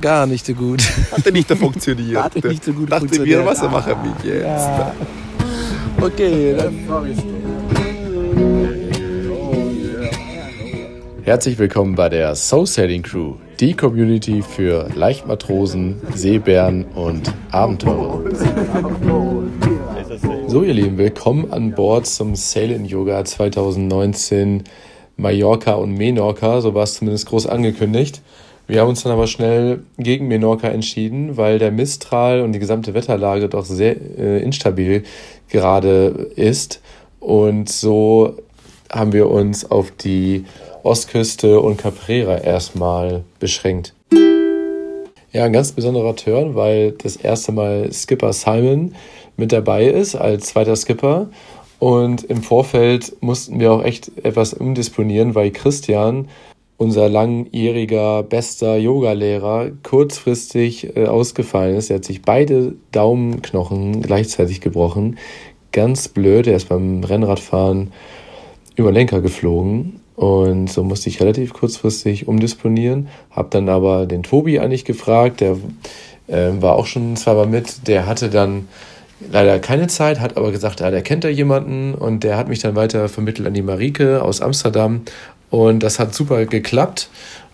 Gar nicht so gut. Hatte nicht so funktioniert. Hatte nicht so gut Dachte funktioniert. mir, was machen wir jetzt? Ja. Okay, dann. Herzlich willkommen bei der Soul Sailing Crew, die Community für Leichtmatrosen, Seebären und Abenteurer. So, ihr Lieben, willkommen an Bord zum Sailing Yoga 2019 Mallorca und Menorca, so war es zumindest groß angekündigt. Wir haben uns dann aber schnell gegen Menorca entschieden, weil der Mistral und die gesamte Wetterlage doch sehr äh, instabil gerade ist. Und so haben wir uns auf die Ostküste und Caprera erstmal beschränkt. Ja, ein ganz besonderer Turn, weil das erste Mal Skipper Simon mit dabei ist als zweiter Skipper. Und im Vorfeld mussten wir auch echt etwas umdisponieren, weil Christian, unser langjähriger bester Yogalehrer, kurzfristig äh, ausgefallen ist. Er hat sich beide Daumenknochen gleichzeitig gebrochen. Ganz blöd, er ist beim Rennradfahren über den Lenker geflogen. Und so musste ich relativ kurzfristig umdisponieren. Hab dann aber den Tobi eigentlich gefragt, der äh, war auch schon zweimal mit. Der hatte dann leider keine Zeit, hat aber gesagt, ja, der kennt da jemanden und der hat mich dann weiter vermittelt an die Marike aus Amsterdam und das hat super geklappt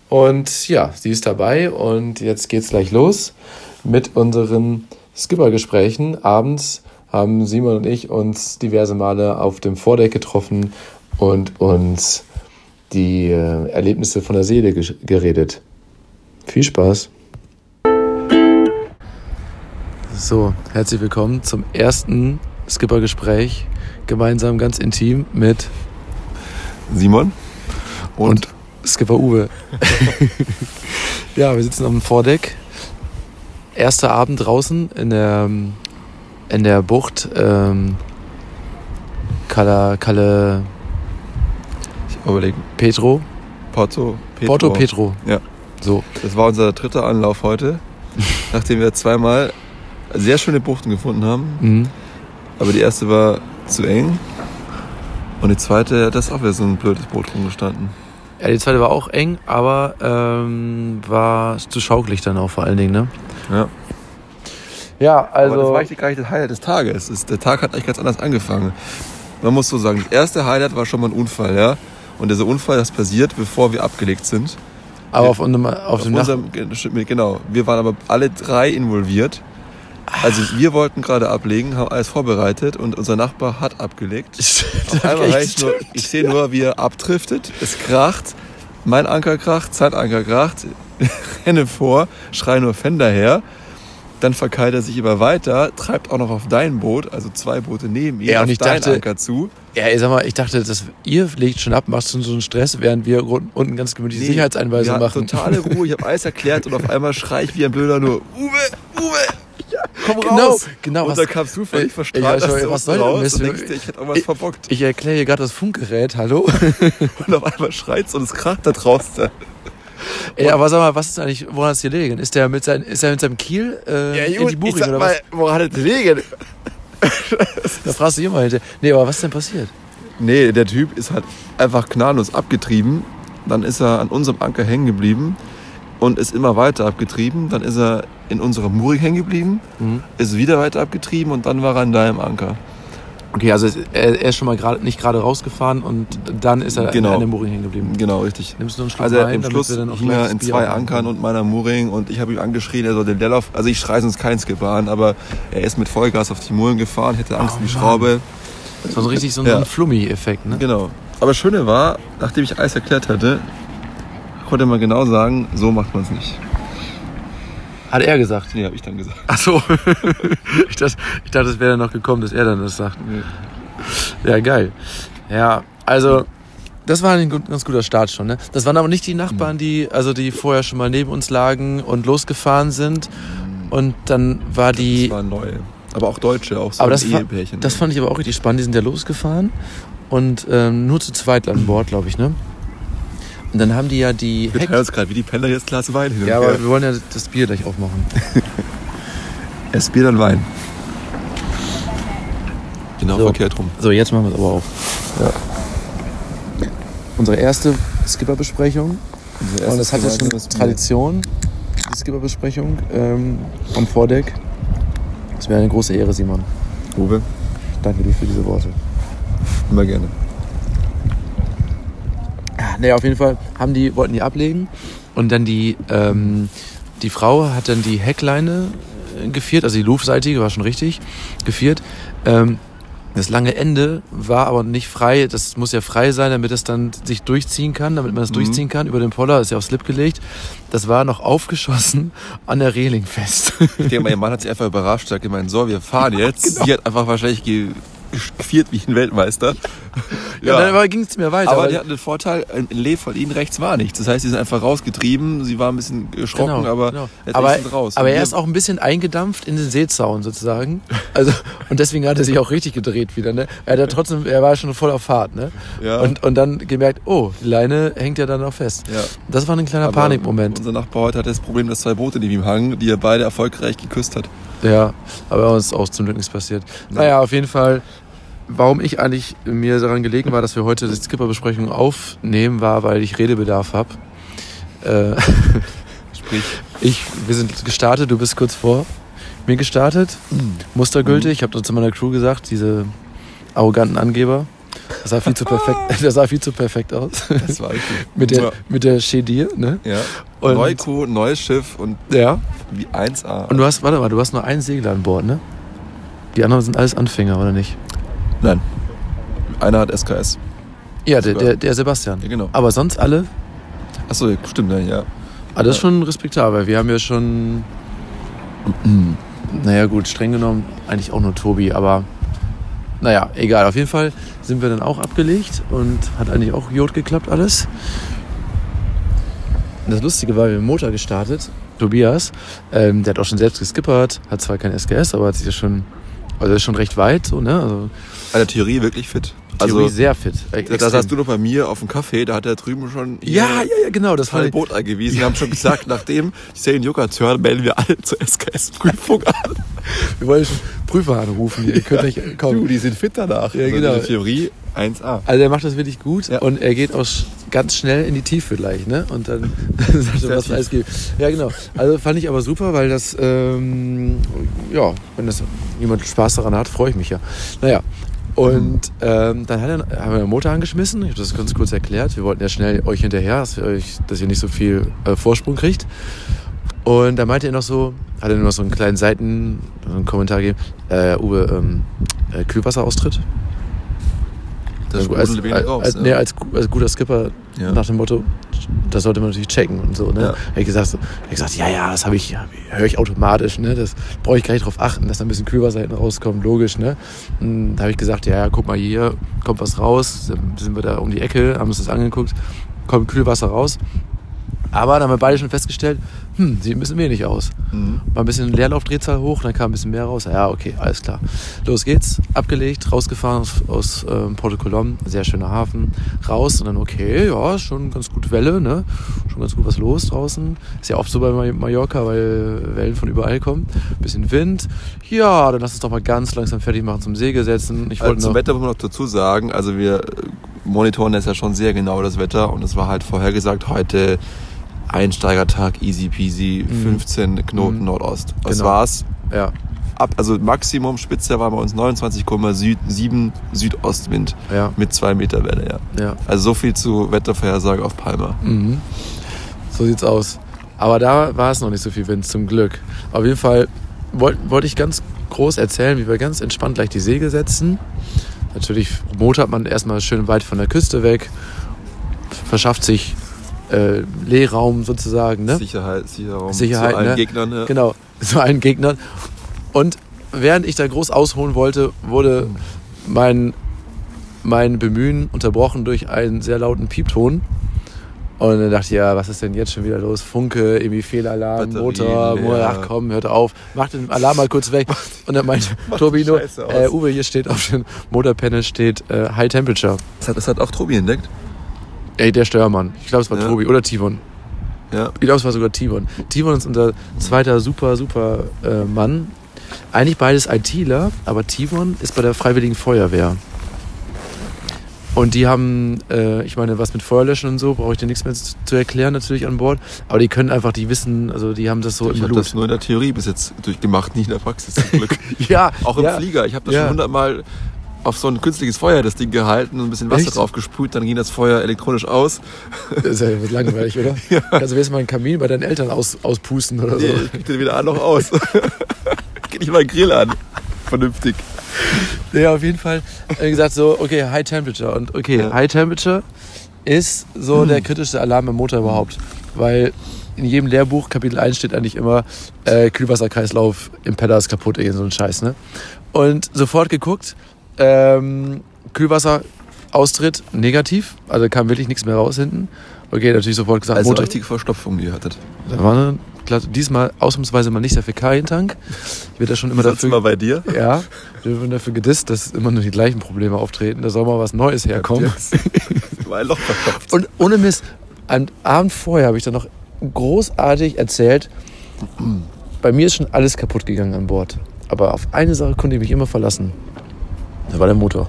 und ja, sie ist dabei und jetzt geht's gleich los mit unseren Skipper-Gesprächen. Abends haben Simon und ich uns diverse Male auf dem Vordeck getroffen und uns die äh, Erlebnisse von der Seele geredet. Viel Spaß! So, herzlich willkommen zum ersten Skipper-Gespräch, gemeinsam ganz intim mit Simon und, und Skipper Uwe. ja, wir sitzen auf dem Vordeck. Erster Abend draußen in der, in der Bucht ähm, Kalle, Kalle ich überlege. Petro. Porto Petro. Porto Petro. Ja. So. Das war unser dritter Anlauf heute, nachdem wir zweimal sehr schöne Buchten gefunden haben. Mhm. Aber die erste war zu eng. Und die zweite, das ist auch wieder so ein blödes Boot rumgestanden. Ja, die zweite war auch eng, aber ähm, war zu schaukelig dann auch vor allen Dingen, ne? Ja. Ja, also. Aber das war eigentlich gar nicht das Highlight des Tages. Ist, der Tag hat eigentlich ganz anders angefangen. Man muss so sagen, das erste Highlight war schon mal ein Unfall, ja. Und dieser Unfall, das passiert, bevor wir abgelegt sind. Aber wir, auf, unserem, auf, auf dem unserem, Genau. Wir waren aber alle drei involviert. Also wir wollten gerade ablegen, haben alles vorbereitet und unser Nachbar hat abgelegt. Auf einmal heißt nur, ich sehe nur, wie er abdriftet, es kracht, mein Anker kracht, sein Anker kracht, renne vor, schreie nur Fender her. Dann verkeilt er sich immer weiter, treibt auch noch auf dein Boot, also zwei Boote neben ihm, ja, auf ich dein dachte, Anker zu. Ja, ich sag mal, ich dachte, dass ihr legt schon ab, machst schon so einen Stress, während wir unten ganz gemütlich Nee, Sicherheitseinweisungen machen. totale Ruhe, ich habe alles erklärt und auf einmal schrei ich wie ein Blöder nur, Uwe, Uwe, komm Genau, raus. genau. Und was- da kamst du völlig Ja, verstrahlt ich aus der was soll raus und denkst dir, ich hätte irgendwas Ich- verbockt. Ich erkläre hier gerade das Funkgerät, hallo? Und auf einmal schreit's und es kracht da draußen. Ey, aber sag mal, was ist eigentlich, woran ist hier gelegen? Ist der mit, sein, ist der mit seinem Kiel äh, in die Buchring oder was? woran hat es liegen? Da fragst du jemand hinterher. Nee, aber was ist denn passiert? Nee, der Typ ist halt einfach gnadenlos abgetrieben. Dann ist er an unserem Anker hängen geblieben und ist immer weiter abgetrieben. Dann ist er in unserer Muring hängen geblieben, Mhm. ist wieder weiter abgetrieben und dann war er an deinem Anker. Okay, also er, ist schon mal gerade nicht gerade rausgefahren und dann ist er Genau. an der Muring hängen geblieben. Genau, richtig. Nimmst du einen Schluck Also Wein, im Schluss dann auch hing er in zwei Ankern und meiner Muring und ich habe ihm angeschrien, er soll den Leerlauf, also ich schreie sonst keinen Skipper an, aber er ist mit Vollgas auf die Muring gefahren, hätte Angst Oh um die. Schraube. Das war so richtig so ein, Ja. so ein Flummi-Effekt, ne? Genau. Aber das Schöne war, nachdem ich alles erklärt hatte, konnte man genau sagen, so macht man es nicht. Hat er gesagt. Nee, habe ich dann gesagt. Ach so. ich dachte, ich dachte, es wäre dann noch gekommen, dass er dann das sagt. Nee. Ja, geil. Ja, also das war ein ganz guter Start schon. Ne? Das waren aber nicht die Nachbarn, die also die vorher schon mal neben uns lagen und losgefahren sind. Und dann war die. Das war neu. Aber auch Deutsche, auch so aber das, Ehepärchen. das fand ich aber auch richtig spannend. Die sind ja losgefahren und ähm, nur zu zweit an Bord, glaube ich, ne? Und dann haben die ja die wir teilen uns gerade wie die Penner jetzt Glas Wein hin Ja, her. aber wir wollen ja das Bier gleich aufmachen. Erst Bier, dann Wein. Genau So. verkehrt rum. So, jetzt machen wir es aber auf. Ja. Unsere erste Skipper-Besprechung. Und das hat ja schon. Tradition. die Skipper-Besprechung ähm, am Vordeck. Es wäre eine große Ehre, Simon. Uwe, Danke dir für diese Worte. immer gerne. Naja, auf jeden Fall haben die, wollten die ablegen und dann die, ähm, die Frau hat dann die Heckleine äh, geviert, also die Luftseite war schon richtig geviert. Ähm, das lange Ende war aber nicht frei, das muss ja frei sein, damit es dann sich durchziehen kann, damit man es Mhm. durchziehen kann. Über den Poller ist ja auf Slip gelegt. Das war noch aufgeschossen an der Reling fest. Ich denke mal, ihr Mann hat sich einfach überrascht, hat gemeint, so, wir fahren jetzt. Sie hat einfach wahrscheinlich ge geviert wie ein Weltmeister. ja, dann ging es mir weiter. Aber die hatten den Vorteil, ein Lee von ihnen rechts war nichts. Das heißt, sie sind einfach rausgetrieben, sie waren ein bisschen erschrocken, aber genau. aber, sind raus. aber er ist auch ein bisschen eingedampft in den Seezaun sozusagen. Also, und deswegen hat er sich auch richtig gedreht wieder. Ne? Er, hat ja trotzdem, er war schon voll auf Fahrt. Ne? Ja. Und, und dann gemerkt, oh, die Leine hängt ja dann noch fest. Ja. Das war ein kleiner Aber Panikmoment. Unser Nachbar heute hat das Problem, dass zwei Boote neben ihm hangen, die er beide erfolgreich geküsst hat. Ja, aber uns ist auch zum Glück nichts passiert. Naja, auf jeden Fall, warum ich eigentlich mir daran gelegen war, dass wir heute die Skipper-Besprechung aufnehmen, war, weil ich Redebedarf habe. Äh, Sprich, Ich, wir sind gestartet, du bist kurz vor mir gestartet. Mustergültig. Ich habe dann zu meiner Crew gesagt, diese arroganten Angeber. Das sah viel zu perfekt, das sah viel zu perfekt aus. das war richtig. mit der, Ja. mit der Chedir, ne? Ja. Und- Neue Crew, neues Schiff und Ja. wie 1A. Und du hast, warte mal, du hast nur einen Segler an Bord, ne? Die anderen sind alles Anfänger, oder nicht? Nein. Einer hat SKS. Ja, der, der, der Sebastian. Ja, genau. Aber sonst alle, Achso, stimmt, ja, ja. alles schon respektabel. Wir haben ja schon, naja gut, streng genommen eigentlich auch nur Tobi, aber naja, egal. Auf jeden Fall sind wir dann auch abgelegt und hat eigentlich auch Jod geklappt alles. Das Lustige war, wir haben Motor gestartet. Tobias, ähm, der hat auch schon selbst geskippert, hat zwar kein SGS, aber hat sich ja schon, also ist schon recht weit, so, ne? Also An der Theorie wirklich fit. Theorie Also, sehr fit. Das extrem. hast du noch bei mir auf dem Café, da hat er drüben schon Ja, ja, ja, genau. Das war tolle Boot eingewiesen. Wir haben schon gesagt, nachdem Serien Joghurt hören, melden wir alle zur SKS-Prüfung an. Wir wollen schon Prüfer anrufen. Ihr könnt nicht Du, kommen. die sind fit danach. Ja, Also genau. die Theorie 1A. Also er macht das wirklich gut Ja. und er geht auch ganz schnell in die Tiefe gleich, ne? Und dann sagt er, was alles gibt. Ja, genau. Also fand ich aber super, weil das, ähm, ja, wenn das jemand Spaß daran hat, freue ich mich ja. Naja. Und ähm, dann hat er, haben wir den Motor angeschmissen. Ich habe das ganz kurz erklärt. Wir wollten ja schnell euch hinterher, dass, wir euch, dass ihr nicht so viel äh, Vorsprung kriegt. Und da meinte er noch so, hat er nur noch so einen kleinen Seiten, so einen Kommentar gegeben, äh, Uwe, ähm, äh, Kühlwasseraustritt. Das Ja, als, als, raus. als, ja. nee, als, als guter Skipper Ja. nach dem Motto, das sollte man natürlich checken und so. Ne? Ja. Hab ich gesagt, so, hab ich gesagt, ja, ja, das habe ich, höre ich automatisch. Ne? Das brauche ich gar nicht drauf achten, dass da ein bisschen Kühlwasser hinten rauskommt, logisch. Ne? Und da habe ich gesagt, ja, ja, guck mal hier, kommt was raus. Dann sind wir da um die Ecke, haben uns das angeguckt, kommt Kühlwasser raus. Aber dann haben wir beide schon festgestellt, hm, sieht ein bisschen wenig aus. Mhm. War ein bisschen Leerlaufdrehzahl hoch, dann kam ein bisschen mehr raus. Ja, okay, alles klar. Los geht's. Abgelegt, rausgefahren aus, aus ähm, Porto Colom, sehr schöner Hafen. Raus und dann, okay, ja, schon ganz gut Welle, ne? Schon ganz gut was los draußen. Ist ja oft so bei Ma- Mallorca, weil Wellen von überall kommen. Bisschen Wind. Ja, dann lass uns doch mal ganz langsam fertig machen zum Segel setzen. Ich Also wollte zum noch. Wetter muss man noch dazu sagen, also wir äh, monitoren das ja schon sehr genau, das Wetter. Und es war halt vorhergesagt, heute Einsteigertag, easy peasy, 15 Knoten Mhm. Nordost. Das Genau. war's. Ja, Ab, also Maximum Spitze war bei uns 29,7 Südostwind ja, mit 2 Meter Welle, ja. ja. Also so viel zu Wettervorhersage auf Palma. Mhm. So sieht's aus. Aber da war es noch nicht so viel Wind, zum Glück. Auf jeden Fall wollte wollt ich ganz groß erzählen, wie wir ganz entspannt gleich die Segel setzen. Natürlich motert man erstmal schön weit von der Küste weg, verschafft sich äh, Leerraum sozusagen. Ne? Sicherheit, Sicherheit, Sicherheit, zu allen ne? Gegnern. Ja. Genau, zu allen Gegnern. Und während ich da groß ausholen wollte, wurde mein, mein Bemühen unterbrochen durch einen sehr lauten Piepton. Und dann dachte ich, ja, was ist denn jetzt schon wieder los? Funke, irgendwie Fehlalarm, Motor, leer. Motor, ach komm, hört auf, mach den Alarm mal kurz weg. Und dann meinte Tobi nur, äh, Uwe, hier steht auf dem Motorpanel steht äh, High Temperature. Das, hat, das hat auch Tobi entdeckt. Ey, der Steuermann. Ich glaube, es war Ja. Tobi oder Tivon. Ja. Ich glaube, es war sogar Tivon. Tivon ist unser zweiter super, super äh, Mann. Eigentlich beides ITler, aber Tivon ist bei der Freiwilligen Feuerwehr. Und die haben, äh, ich meine, was mit Feuerlöschen und so, brauche ich dir nichts mehr zu, zu erklären natürlich an Bord. Aber die können einfach, die wissen, also die haben das so Ich im habe Blut. das nur in der Theorie bis jetzt durchgemacht, nicht in der Praxis zum Glück. ja, Auch im ja. Flieger. Ich habe das Ja. schon hundertmal auf so ein künstliches Feuer das Ding gehalten und ein bisschen Wasser Echt? drauf gesprüht, dann ging das Feuer elektronisch aus. Das ist ja langweilig, oder? ja. Willst du mal einen Kamin bei deinen Eltern aus, auspusten oder so. Nee, ich krieg den wieder an noch aus. Geht nicht mal den Grill an. Vernünftig. Ja, auf jeden Fall. Wie gesagt, so, okay, High Temperature. Und okay, Ja. High Temperature ist so der kritischste Alarm im Motor überhaupt. Weil in jedem Lehrbuch, Kapitel 1, steht eigentlich immer, äh, Kühlwasserkreislauf, Impeller ist kaputt, irgend so ein Scheiß, ne? Und sofort geguckt, ähm, Kühlwasser, Austritt, negativ, also kam wirklich nichts mehr raus hinten. Okay, natürlich sofort gesagt, Also Motor, richtige Verstopfung, die ihr hattet. da war eine, klar, diesmal ausnahmsweise mal nicht der Fäkalientank. Ich werde da schon immer dafür immer bei dir. ja, wir werden dafür gedisst, dass immer nur die gleichen Probleme auftreten. Da soll mal was Neues herkommen. War ein Loch verstopft. Und ohne Mist, am Abend vorher habe ich dann noch großartig erzählt, bei mir ist schon alles kaputt gegangen an Bord. Aber auf eine Sache konnte ich mich immer verlassen. Das war der Motor.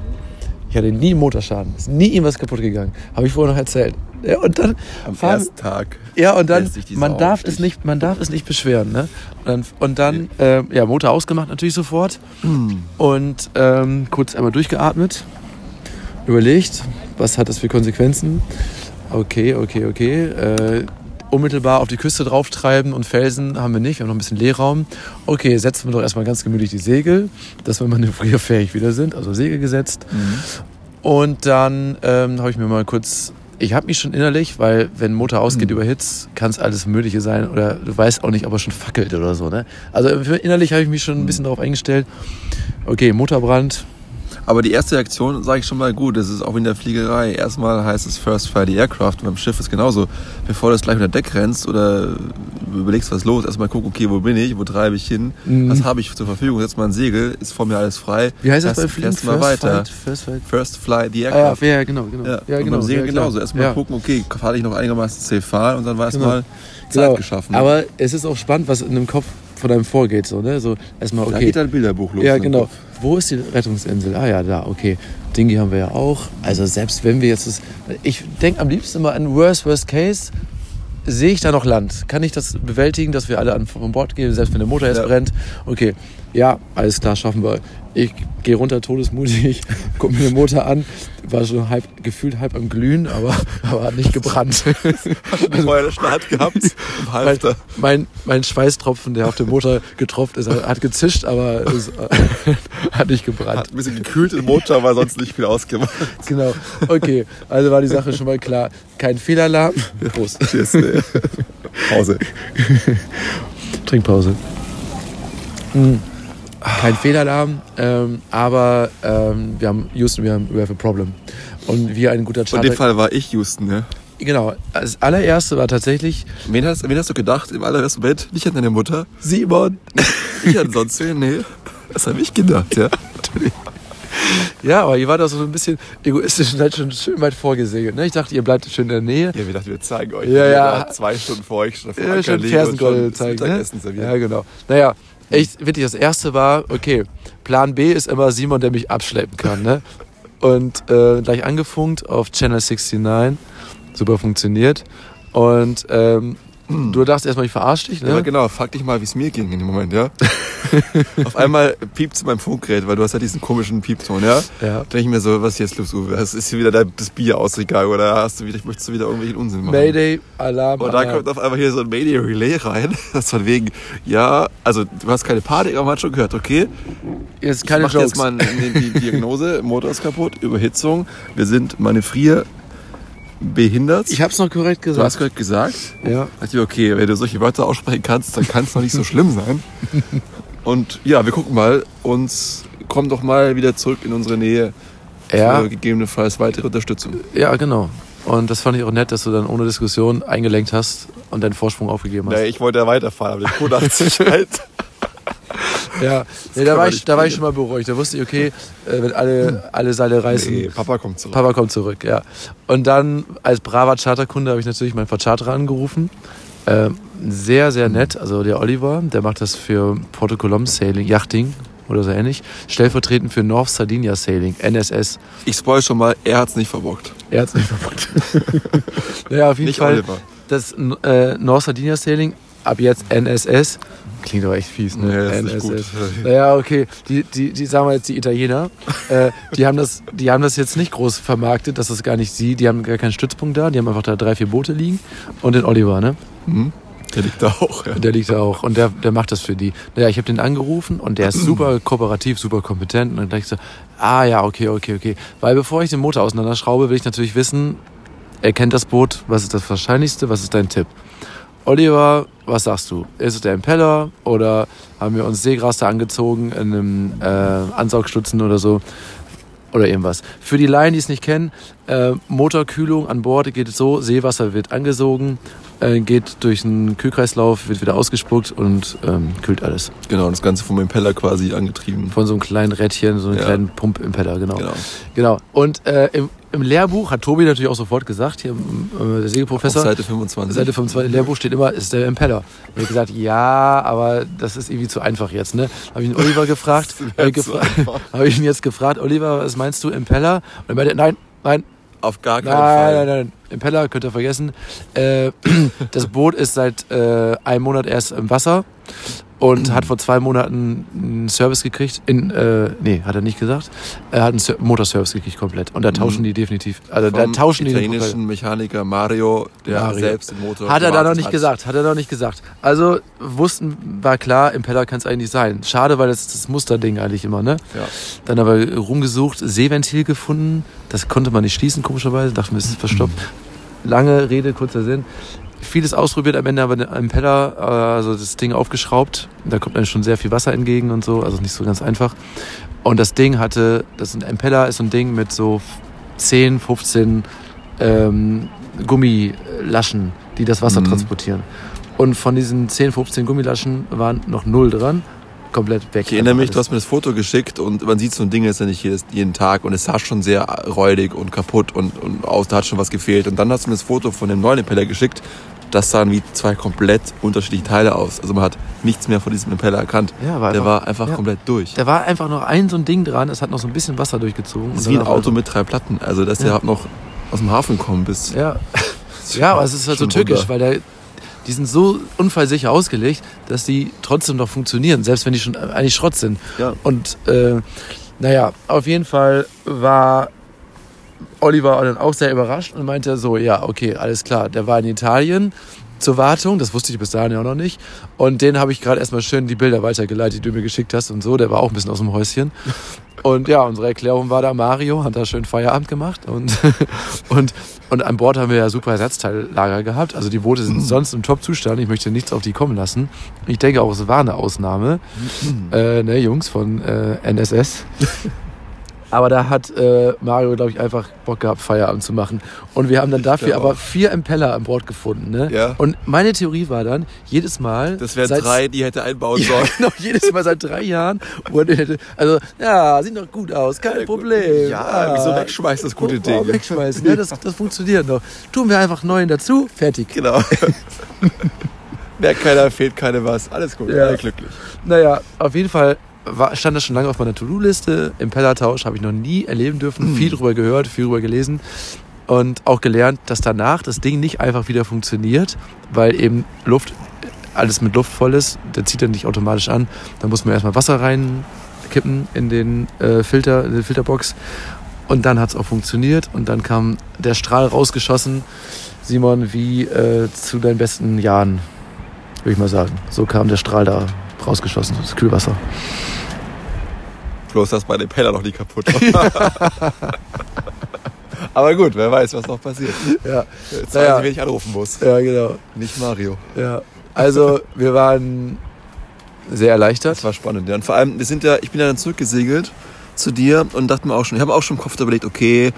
Ich hatte nie einen Motorschaden. Ist nie irgendwas kaputt gegangen. Habe ich vorher noch erzählt. Ja, und dann Am fahren- ersten Tag. ja, und dann, man darf, es nicht, man darf es nicht beschweren. Ne? Und dann, und dann äh, ja, Motor ausgemacht natürlich sofort. Hm. Und ähm, kurz einmal durchgeatmet. Überlegt, was hat das für Konsequenzen. Okay, okay, okay. Äh, unmittelbar auf die Küste drauftreiben und Felsen haben wir nicht. Wir haben noch ein bisschen Leerraum. Okay, setzen wir doch erstmal ganz gemütlich die Segel, dass wir manövrierfähig wieder sind. Also Segel gesetzt. Und dann ähm, habe ich mir mal kurz. Ich habe mich schon innerlich, weil wenn Motor ausgeht Mhm. über Hitze, kann es alles Mögliche sein. Oder du weißt auch nicht, ob er schon fackelt oder so. Ne? Also innerlich habe ich mich schon ein bisschen darauf eingestellt. Okay, Motorbrand. Aber die erste Reaktion sage ich schon mal gut, das ist auch in der Fliegerei. Erstmal heißt es First Fire the Aircraft und beim Schiff ist genauso. Bevor du jetzt gleich unter Deck rennst oder überlegst, was ist los, erstmal guck, okay, wo bin ich, wo treibe ich hin, Mhm. was habe ich zur Verfügung, setz mal ein Segel, ist vor mir alles frei. Wie heißt das beim Fliegen? fährst mal weiter. Fight, First Fight. First Fly the Ah, ja, Aircraft. ja, genau, genau. Ja, Ja, und genau. beim Segel ja, klar. genauso. Erstmal ja. gucken, okay, fahre ich noch einigermaßen safe fahren und dann war Genau. erstmal Zeit Genau. geschaffen. Aber es ist auch spannend, was in dem Kopf von einem vorgeht. So, ne? so erstmal, da okay. geht dein Bilderbuch los. Ja, genau. Wo ist die Rettungsinsel? Ah ja, da, okay. Dingi haben wir ja auch. Also selbst wenn wir jetzt das, ich denke am liebsten immer an Worst, Worst Case. Sehe ich da noch Land? Kann ich das bewältigen, dass wir alle an, von Bord gehen, selbst wenn der Motor jetzt Ja. brennt? Okay, ja, alles klar, schaffen wir. Ich gehe runter todesmutig, gucke mir den Motor an, war schon halb, gefühlt halb am Glühen, aber, aber hat nicht gebrannt. Hast du vorher eine Start gehabt? Mein, mein, mein Schweißtropfen, der auf dem Motor getropft ist, hat gezischt, aber es hat nicht gebrannt. Hat ein bisschen gekühlt im Motor, aber sonst nicht viel ausgemacht. Genau. Okay, also war die Sache schon mal klar. Kein Fehlalarm. Prost. Cheers. ey. Pause. Trinkpause. Mm. Kein Fehlalarm, ähm, aber ähm, wir haben Houston, wir haben we have a problem. Und wie ein guter In Charter. dem Fall war ich Houston, ja. Genau. Das allererste war tatsächlich Wen hast, wen hast du gedacht im allerersten Moment? Nicht an deine Mutter? Simon. Nicht an sonst wen? Nee. Das habe ich gedacht, ja. Ja, aber ihr wart auch so ein bisschen egoistisch und halt schon schön weit vorgesegelt. Ne? Ich dachte, ihr bleibt schön in der Nähe. Ja, wir dachten, wir zeigen euch. Ja, ja. Zwei Stunden vor euch schon dem Ja, Anker schon Fersengold zeigen. Ne? Ja, genau. Naja, echt wirklich das erste war, okay, Plan B ist immer Simon, der mich abschleppen kann. Ne? Und äh, gleich angefunkt auf Channel 69. Super funktioniert. Und ähm, du dachtest erstmal, ich verarsche dich, Ja, ne? genau, frag dich mal, wie es mir ging in dem Moment, ja? Auf einmal piept es in meinem Funkgerät, weil du hast ja diesen komischen Piepton, ja? Ja. Da denke ich mir so, was ist jetzt los, Uwe? Das ist hier wieder das Bier ausgegangen oder hast du wieder, möchtest du wieder irgendwelchen Unsinn machen? Mayday, Alarm. Und da Alarm. kommt auf einmal hier so ein Mayday Relay rein. Das von wegen, ja, also du hast keine Panik, aber man hat schon gehört, okay, jetzt ich keine mach Jokes. jetzt mal die, die Diagnose, Motor ist kaputt, Überhitzung, wir sind manövrier behindert. ich hab's noch korrekt du hast gesagt. gerade gesagt, Ja. dachte ich, okay, wenn du solche Wörter aussprechen kannst, dann kann es noch nicht so schlimm sein. Und ja, wir gucken mal und kommen doch mal wieder zurück in unsere Nähe Ja. für gegebenenfalls weitere Unterstützung. ja, genau. Und das fand ich auch nett, dass du dann ohne Diskussion eingelenkt hast und deinen Vorsprung aufgegeben hast. Nee, ich wollte ja weiterfahren, aber der Code hat sich halt. Ja, nee, da, war ich, da war ich schon mal beruhigt. Da wusste ich, okay, äh, wenn alle, alle Seile reißen, Nee, Papa kommt zurück. Papa kommt zurück, ja. Und dann als braver Charterkunde habe ich natürlich meinen Vercharterer angerufen. Ähm, sehr, sehr nett. Also der Oliver, der macht das für Porto Colom Sailing, Yachting oder so ähnlich, stellvertretend für North Sardinia Sailing, NSS. Ich spoil schon mal, er hat's nicht verbockt. Er hat's nicht verbockt. naja, auf jeden Nicht Fall. Oliver. Das äh, North Sardinia Sailing, ab jetzt NSS. Klingt aber echt fies, ne? Nee, gut. Naja, okay. Die, die, die sagen wir jetzt die Italiener, äh, die, haben das, die haben das jetzt nicht groß vermarktet, dass das gar nicht sie, die haben gar keinen Stützpunkt da, die haben einfach da drei, vier Boote liegen und den Oliver, ne? Mhm. Der liegt da auch, ja. Der liegt da auch und der, der macht das für die. Naja, ich habe den angerufen und der ist super kooperativ, super kompetent. Und dann dachte ich so, ah ja, okay, okay, okay. Weil bevor ich den Motor auseinanderschraube, will ich natürlich wissen, er kennt das Boot, was ist das Wahrscheinlichste, was ist dein Tipp? Oliver, was sagst du? Ist es der Impeller oder haben wir uns Seegras da angezogen in einem äh, Ansaugstutzen oder so? Oder irgendwas. Für die Laien, die es nicht kennen, äh, Motorkühlung an Bord geht es so, Seewasser wird angesogen, äh, geht durch einen Kühlkreislauf, wird wieder ausgespuckt und ähm, kühlt alles. Genau, das Ganze vom Impeller quasi angetrieben. Von so einem kleinen Rädchen, so einem Ja. kleinen Pump-Impeller, genau. Genau. genau. Und äh, im, im Lehrbuch hat Tobi natürlich auch sofort gesagt, hier äh, der Segelprofessor, Auf Seite 25. Seite 25 im Lehrbuch steht immer, ist der Impeller. Ich habe gesagt, ja, aber das ist irgendwie zu einfach jetzt. Ne? Habe ich den Oliver gefragt, zu gefra habe ich ihn jetzt gefragt, Oliver, was meinst du, Impeller? Und er meinte, nein, nein, Auf gar keinen nein, Fall. nein, nein, Impeller könnt ihr vergessen. Äh, das Boot ist seit äh, einem Monat erst im Wasser und hat vor zwei Monaten einen Service gekriegt. In, äh, nee, hat er nicht gesagt. Er hat einen Ser Motorservice gekriegt komplett. Und da tauschen die definitiv. Also da Vom tauschen die den italienischen Mechaniker Mario, der Mario. selbst den Motor Hat er da noch nicht hat. gesagt, hat er noch nicht gesagt. Also wussten, war klar, Impeller kann es eigentlich sein. Schade, weil das ist das Musterding eigentlich immer, ne? Ja. Dann aber rumgesucht, Seeventil gefunden. Das konnte man nicht schließen, komischerweise. Dachten wir, es ist verstopft. Lange Rede, kurzer Sinn. Vieles ausprobiert, am Ende aber der Impeller, äh, also das Ding aufgeschraubt. Da kommt dann schon sehr viel Wasser entgegen und so, also nicht so ganz einfach. Und das Ding hatte, das ist ein Impeller ist so ein Ding mit so 10, 15 ähm, Gummilaschen, die das Wasser Mhm. transportieren. Und von diesen 10, 15 Gummilaschen waren noch null dran. Komplett weg. Ich erinnere mich, Einfach du hast mir das Foto geschickt und man sieht so ein Ding jetzt ja nicht jedes, jeden Tag und es sah schon sehr räudig und kaputt und, und aus, da hat schon was gefehlt. Und dann hast du mir das Foto von dem neuen Impeller geschickt. Das sahen wie zwei komplett unterschiedliche Teile aus. Also man hat nichts mehr von diesem Impeller erkannt. Ja, war Der einfach- war einfach ja. komplett durch. Da war einfach noch ein so ein Ding dran, es hat noch so ein bisschen Wasser durchgezogen. Das ist wie ein Auto mit drei Platten. Also dass Ja. der noch aus dem Hafen gekommen bist. Ja. ja, aber es ist halt so Wunder. weil der, die sind so unfallsicher ausgelegt, dass die trotzdem noch funktionieren, selbst wenn die schon eigentlich Schrott sind. Ja. Und äh, naja, auf jeden Fall war Oliver dann auch sehr überrascht und meinte so, ja, okay, alles klar, der war in Italien zur Wartung, das wusste ich bis dahin ja auch noch nicht. Und den habe ich gerade erstmal schön die Bilder weitergeleitet, die du mir geschickt hast und so, der war auch ein bisschen aus dem Häuschen. Und ja, unsere Erklärung war da, Mario hat da schön Feierabend gemacht und, und, und an Bord haben wir ja super Ersatzteillager gehabt. Also die Boote sind sonst im Top-Zustand, ich möchte nichts auf die kommen lassen. Ich denke auch, es war eine Ausnahme, äh, ne, Jungs von äh, NSS. Aber da hat äh, Mario, glaube ich, einfach Bock gehabt, Feierabend zu machen. Und wir haben dann dafür Ja, aber vier Impeller an Bord gefunden. Ne? Ja. Und meine Theorie war dann, jedes Mal. Das wären drei, die hätte einbauen Ja, sollen. genau, jedes Mal seit drei Jahren. hätte, also, ja, sieht doch gut aus, kein Problem. Ja, wieso wegschmeißt das gute Ding? Wegschmeißen, ja, das, das funktioniert noch. Tun wir einfach neuen dazu, fertig. Genau. Merkt keiner, fehlt keine was. Alles gut, Ja. alle glücklich. Naja, auf jeden Fall war, stand das schon lange auf meiner To-Do-Liste. Impellertausch habe ich noch nie erleben dürfen. Viel drüber gehört, viel drüber gelesen. Und auch gelernt, dass danach das Ding nicht einfach wieder funktioniert, weil eben Luft, alles mit Luft voll ist. Der zieht dann nicht automatisch an. Da muss man erstmal Wasser reinkippen in den äh, Filter, in die Filterbox. Und dann hat es auch funktioniert. Und dann kam der Strahl rausgeschossen. Simon, wie äh, zu deinen besten Jahren, würde ich mal sagen. So kam der Strahl da rausgeschossen, das Kühlwasser. Bloß, dass meine Impeller noch nie kaputt war. Aber gut, wer weiß, was noch passiert. Ja, Jetzt Naja. weiß ich, wen ich anrufen muss. ja genau. Nicht Mario. Ja. Also, wir waren sehr erleichtert. Das war spannend. Ja. Und vor allem, wir sind ja, ich bin ja dann zurückgesegelt zu dir und dachte mir auch schon, ich habe auch schon im Kopf überlegt, okay,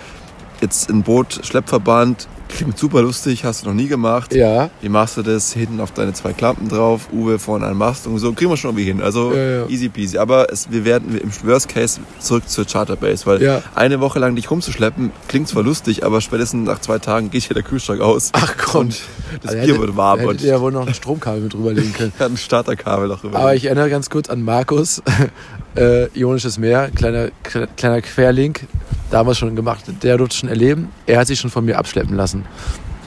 jetzt ein Boot, Schleppverband, klingt super lustig, hast du noch nie gemacht. Ja, Wie machst du das? Hinten auf deine zwei Klampen drauf, Uwe vorne an Mast und so. Kriegen wir schon irgendwie hin. Also Ja, ja. easy peasy. Aber es, wir werden im Worst Case zurück zur Charterbase, weil Ja. eine Woche lang dich rumzuschleppen, klingt zwar lustig, aber spätestens nach zwei Tagen geht hier der Kühlschrank aus. Ach komm. Und das Also Bier hätte- wird warm ihr ja wohl noch ein Stromkabel mit drüberlegen können. ein Starterkabel noch rüber. Aber ich erinnere ganz kurz an Markus. Äh, Ionisches Meer, kleiner, kleiner Querlink, damals schon gemacht. Der durfte schon erleben. Er hat sich schon von mir abschleppen lassen.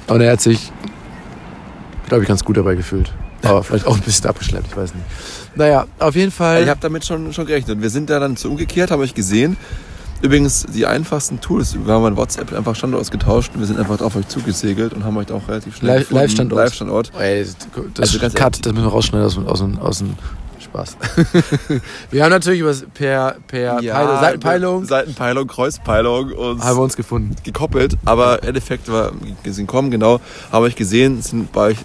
Und er hat sich, glaube ich, ganz gut dabei gefühlt. Aber vielleicht auch ein bisschen abgeschleppt, ich weiß nicht. Naja, auf jeden Fall. Ich habe damit schon, schon gerechnet. Wir sind da dann zu umgekehrt, habe ich gesehen. Übrigens, die einfachsten Tools, wir haben mein WhatsApp einfach Standort ausgetauscht und wir sind einfach auf euch zugesegelt und haben euch auch relativ schnell Live-Standort. Live-Standort. Ey, das, das, also Cut, das müssen wir rausschneiden aus, aus, aus dem Spaß. wir haben natürlich über, per, per ja, Peil, Seitenpeilung. Seitenpeilung, Kreuzpeilung und haben wir uns gefunden. Gekoppelt, aber im Endeffekt war, wir sind kommen, genau, haben euch gesehen, sind bei euch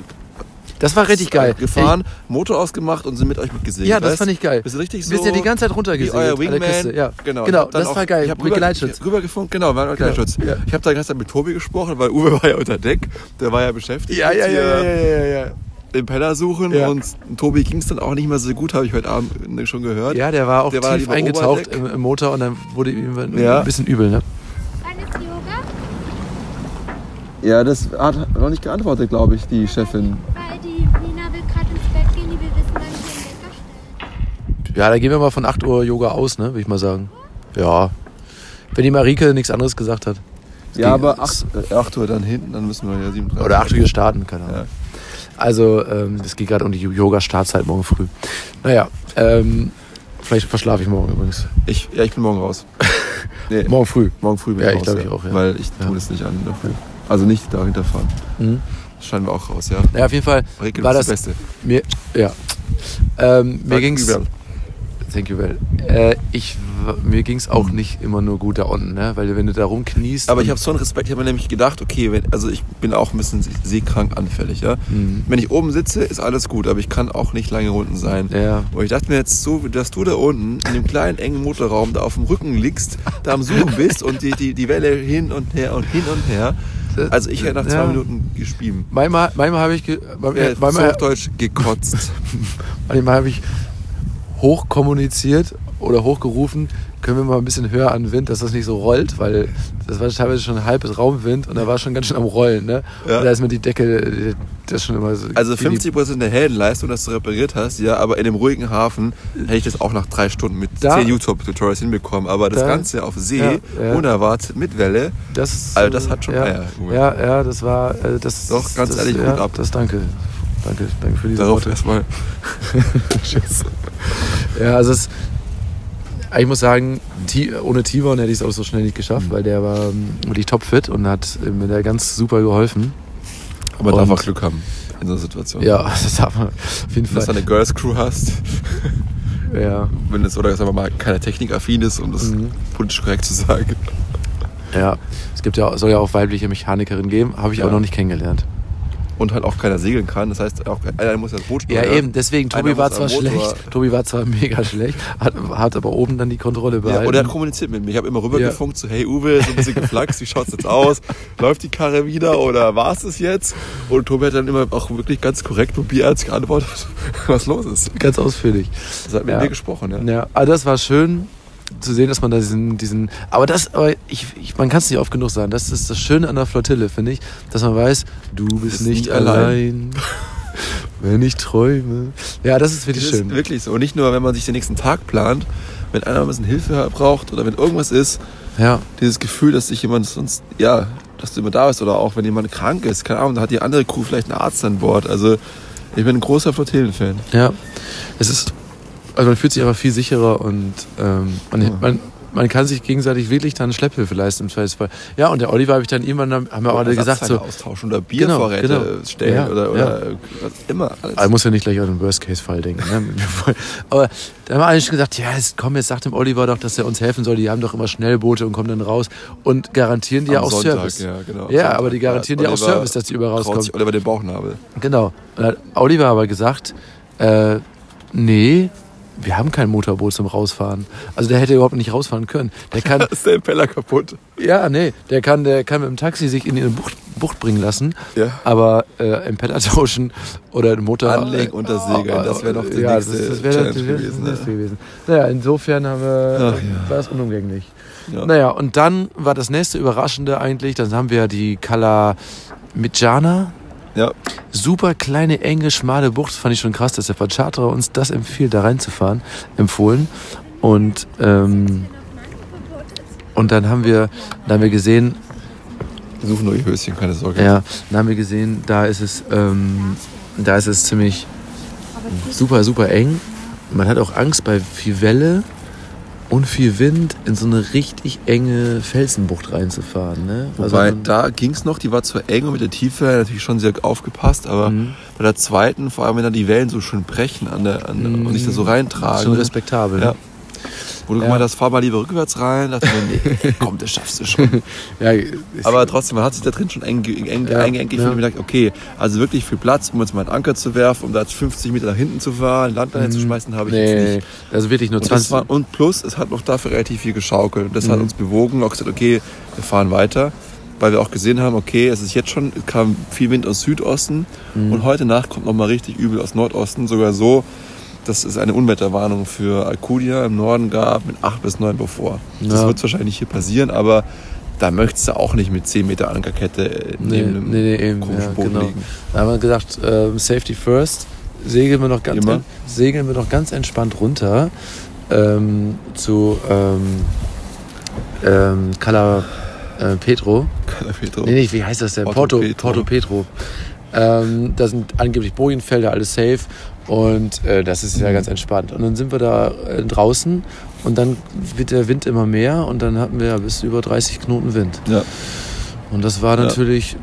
das war richtig geil. Gefahren, Ey. Motor ausgemacht und sind mit euch mitgesegelt. Ja, das weißt? fand ich geil. Bist du richtig so? Bist ja die ganze Zeit runtergesegelt. Wie euer Wingman. Ja. Genau, genau das auch, war geil. Ich habe mit Geleitschutz. Rübergefunkt, genau, wir Geleitschutz. Ja. Ich habe da ganz mit Tobi gesprochen, weil Uwe war ja unter Deck. Der war ja beschäftigt. Ja, ja, ja, ja, ja, ja. Den Penner suchen ja. und Tobi ging es dann auch nicht mehr so gut, habe ich heute Abend schon gehört. Ja, der war auch der tief war eingetaucht im, im, Motor und dann wurde ihm ja. ein bisschen übel, ne? Ja, das hat noch nicht geantwortet, glaube ich, die Chefin. Ja, da gehen wir mal von 8 Uhr Yoga aus, ne, würde ich mal sagen. Ja. Wenn die Marike nichts anderes gesagt hat. Ja, aber 8, 8 äh, Uhr dann hinten, dann müssen wir ja 37 Oder 8 Uhr starten, keine Ahnung. Ja. Also, ähm, es geht gerade um die Yoga-Startzeit morgen früh. Naja, ähm, vielleicht verschlafe ich morgen übrigens. Ich, ja, ich bin morgen raus. nee, morgen früh. Morgen früh bin ja, ich raus. glaube ich auch, ja. Weil ich tue ja. das nicht an dafür. Also nicht dahinter fahren. Mhm. Das scheinen wir auch raus, ja. Ja, auf jeden Fall Regel war das, das Beste. Mir, ja. Ähm, mir ging's. Übel. Thank you well. Äh, ich, mir ging es auch nicht immer nur gut da unten, ne? weil wenn du da rumkniest. Aber ich habe so einen Respekt, ich habe mir nämlich gedacht, okay, wenn, also ich bin auch ein bisschen seekrank anfällig. Ja? Mhm. Wenn ich oben sitze, ist alles gut, aber ich kann auch nicht lange unten sein. Ja. Und ich dachte mir jetzt so, dass du da unten in dem kleinen, engen Motorraum da auf dem Rücken liegst, da am Suchen bist und die, die, die Welle hin und her und hin und her. Also ich hätte nach zwei ja. Minuten gespieben. Manchmal, manchmal habe ich, ge, manchmal, manchmal, auf Deutsch gekotzt. manchmal habe ich hoch kommuniziert oder hochgerufen, können wir mal ein bisschen höher an Wind, dass das nicht so rollt, weil das war teilweise schon ein halbes Raumwind und da war schon ganz schön am Rollen. Ne? Ja. Und da ist mir die Decke, das schon immer so. Also 50 Prozent der Heldenleistung, dass du repariert hast, ja, aber in dem ruhigen Hafen hätte ich das auch nach drei Stunden mit da, 10 YouTube-Tutorials hinbekommen. Aber das da, Ganze auf See, ja, ja. unerwartet, mit Welle, das, also das hat schon ja, Eier. Ja, ja, das war, äh, das. Doch, ganz das, ehrlich, gut ab. Das danke. Danke, danke für diese Darauf erstmal. ja, also es, ich muss sagen, ohne Tivon hätte ich es auch so schnell nicht geschafft, mhm. weil der war ähm, wirklich topfit und hat mir da ganz super geholfen. Aber darf auch Glück haben in so einer Situation. Ja, das darf man auf jeden Fall. Dass du eine Girls Crew hast. ja. Wenn es, oder sagen wir mal, keine technikaffin ist, um das mhm. politisch korrekt zu sagen. Ja, es gibt ja, soll ja auch weibliche Mechanikerin geben, habe ich ja. aber noch nicht kennengelernt und halt auch keiner segeln kann. Das heißt, auch einer muss das Boot steuern. Ja, eben, deswegen, Tobi war zwar schlecht, Tobi war zwar mega schlecht, hat, hat aber oben dann die Kontrolle behalten. Ja, und er hat kommuniziert mit mir. Ich habe immer rübergefunkt, ja. so, hey Uwe, so ein bisschen geflaxt, wie schaut's jetzt aus? Läuft die Karre wieder oder war es jetzt? Und Tobi hat dann immer auch wirklich ganz korrekt und bierarzt geantwortet, was los ist. Ganz ausführlich. Das hat mit ja. mir gesprochen, ja. Ja, aber das war schön zu sehen, dass man da diesen, diesen aber das, aber ich, ich man kann es nicht oft genug sagen, das ist das Schöne an der Flottille, finde ich, dass man weiß, du bist nicht, allein. allein. wenn ich träume. Ja, das ist wirklich das schön. Ist wirklich so. Und nicht nur, wenn man sich den nächsten Tag plant, wenn einer ein bisschen Hilfe braucht oder wenn irgendwas ist, ja. dieses Gefühl, dass sich jemand sonst, ja, dass du immer da bist oder auch wenn jemand krank ist, keine Ahnung, da hat die andere Crew vielleicht einen Arzt an Bord. Also ich bin ein großer Flottillen-Fan. Ja, es ist also man fühlt sich einfach viel sicherer und ähm, man, ja. man, man kann sich gegenseitig wirklich dann Schlepphilfe leisten im Zweifelsfall. Ja, und der Oliver habe ich dann irgendwann, haben wir auch alle gesagt, so. austauschen oder Biervorräte genau, genau. stellen ja, oder, oder ja. immer. Alles. Man muss ja nicht gleich an den Worst-Case-Fall denken. Ne? Aber da haben wir eigentlich gesagt, ja, jetzt, komm, jetzt sagt dem Oliver doch, dass er uns helfen soll. Die haben doch immer Schnellboote und kommen dann raus und garantieren dir auch Sonntag, Service. Ja, genau, ja aber die garantieren dir auch Service, dass die überall rauskommen. Oliver den Bauchnabel. Genau. Und hat Oliver aber gesagt, äh, nee, wir haben kein Motorboot zum Rausfahren. Also der hätte überhaupt nicht rausfahren können. Der kann. ist der Impeller kaputt? Ja, nee. Der kann, der kann mit dem Taxi sich in die Bucht, Bucht bringen lassen. Ja. Aber äh, Impeller tauschen oder den Motor. Anlegen und das Segeln, das wäre noch die ja, nächste das, das wär, Challenge das wär, gewesen. Das wär gewesen. Naja, insofern haben wir, Ach, ja. war es unumgänglich. Ja. Naja, und dann war das nächste Überraschende eigentlich, dann haben wir die Kala Mitjana, ja. Super kleine, enge, schmale Bucht. Fand ich schon krass, dass der Vercharterer uns das empfiehlt, da reinzufahren. Empfohlen. Und, ähm, und dann haben wir, dann haben wir gesehen, wir suchen neue Höschen, keine Sorge. Ja, dann haben wir gesehen, da ist es, ähm, da ist es ziemlich super, super eng. Man hat auch Angst bei viel Welle und viel Wind in so eine richtig enge Felsenbucht reinzufahren. Ne? Wobei, also, da ging es noch, die war zwar eng und mit der Tiefe natürlich schon sehr aufgepasst, aber mhm. bei der zweiten, vor allem wenn da die Wellen so schön brechen an der, an, mhm. und sich da so reintragen. Schon respektabel. Ja. Wo du ja. gemeint hast, fahr mal lieber rückwärts rein. Dachte mir, nee, komm, das schaffst du schon. ja, Aber trotzdem, man hat sich da drin schon eng, eng, ja, eingeengt gefühlt ja. und gedacht, okay, also wirklich viel Platz, um jetzt mal einen Anker zu werfen, um da jetzt 50 Meter nach hinten zu fahren, Landleine mhm. zu schmeißen, habe ich nee, jetzt nicht. Also wirklich nur 20. Und, war, und plus, es hat noch dafür relativ viel geschaukelt. Und das mhm. hat uns bewogen, auch gesagt, okay, wir fahren weiter weil wir auch gesehen haben, okay, es ist jetzt schon, kam viel Wind aus Südosten mhm. und heute Nacht kommt nochmal richtig übel aus Nordosten, sogar so, dass es eine Unwetterwarnung für Alcudia im Norden gab mit 8 bis 9 bevor. Ja. Das wird wahrscheinlich hier passieren, aber da möchtest du auch nicht mit 10 Meter Ankerkette neben nee, einem nee, nee, eben, ja, Boot genau. liegen. Da haben wir gedacht, äh, Safety first, segeln wir noch ganz, en, segeln wir noch ganz entspannt runter ähm, zu ähm, ähm, Cala äh, Petro. Cala Petro. Nee, nicht, wie heißt das denn? Porto, Porto Petro. Porto Petro. Ähm, da sind angeblich Bojenfelder, alles safe. Und äh, das ist ja ganz entspannt. Und dann sind wir da äh, draußen und dann wird der Wind immer mehr und dann hatten wir ja bis über 30 Knoten Wind. Ja. Und das war natürlich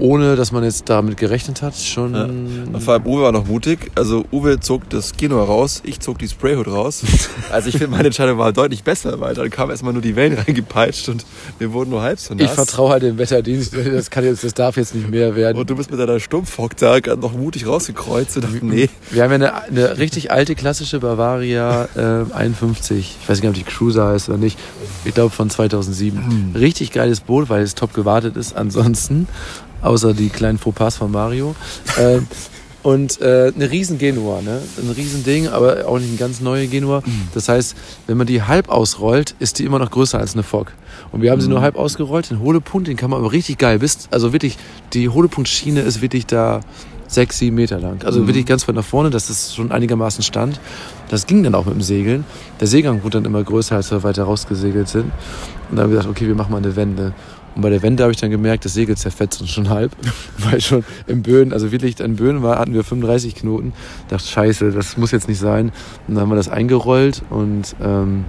ohne dass man jetzt damit gerechnet hat, schon. Ja. Vor allem Uwe war noch mutig. Also Uwe zog das Kino raus, ich zog die Sprayhood raus. Also ich finde, meine Entscheidung war deutlich besser, weil dann kam erstmal nur die Wellen reingepeitscht und wir wurden nur halb so nass. Ich vertraue halt dem Wetterdienst, das, kann jetzt, das darf jetzt nicht mehr werden. Und du bist mit deiner Stumpfhock da noch mutig rausgekreuzt und dachte, nee. Wir haben ja eine, eine richtig alte klassische Bavaria äh, 51. Ich weiß nicht, ob die Cruiser heißt oder nicht. Ich glaube von 2007. Hm. Richtig geiles Boot, weil es top gewartet ist. Ansonsten außer die kleinen Fauxpas von Mario. äh, und äh, eine riesen Genua, ne? ein riesen Ding, aber auch nicht eine ganz neue Genua. Mhm. Das heißt, wenn man die halb ausrollt, ist die immer noch größer als eine Fock. Und wir haben mhm. sie nur halb ausgerollt. Den Hohlepunkt, den kann man aber richtig geil. Bis, also wirklich, die Hohlepunktschiene ist wirklich da sechs, sieben Meter lang. Also mhm. wirklich ganz weit nach vorne, dass das schon einigermaßen stand. Das ging dann auch mit dem Segeln. Der Seegang wurde dann immer größer, als wir weiter rausgesegelt sind. Und dann haben wir gesagt, okay, wir machen mal eine Wende. Und bei der Wende habe ich dann gemerkt, das Segel zerfetzt uns schon halb, weil schon im Böen, also wirklich in Böen war, hatten wir 35 Knoten. Ich dachte, scheiße, das muss jetzt nicht sein. Und dann haben wir das eingerollt und ähm,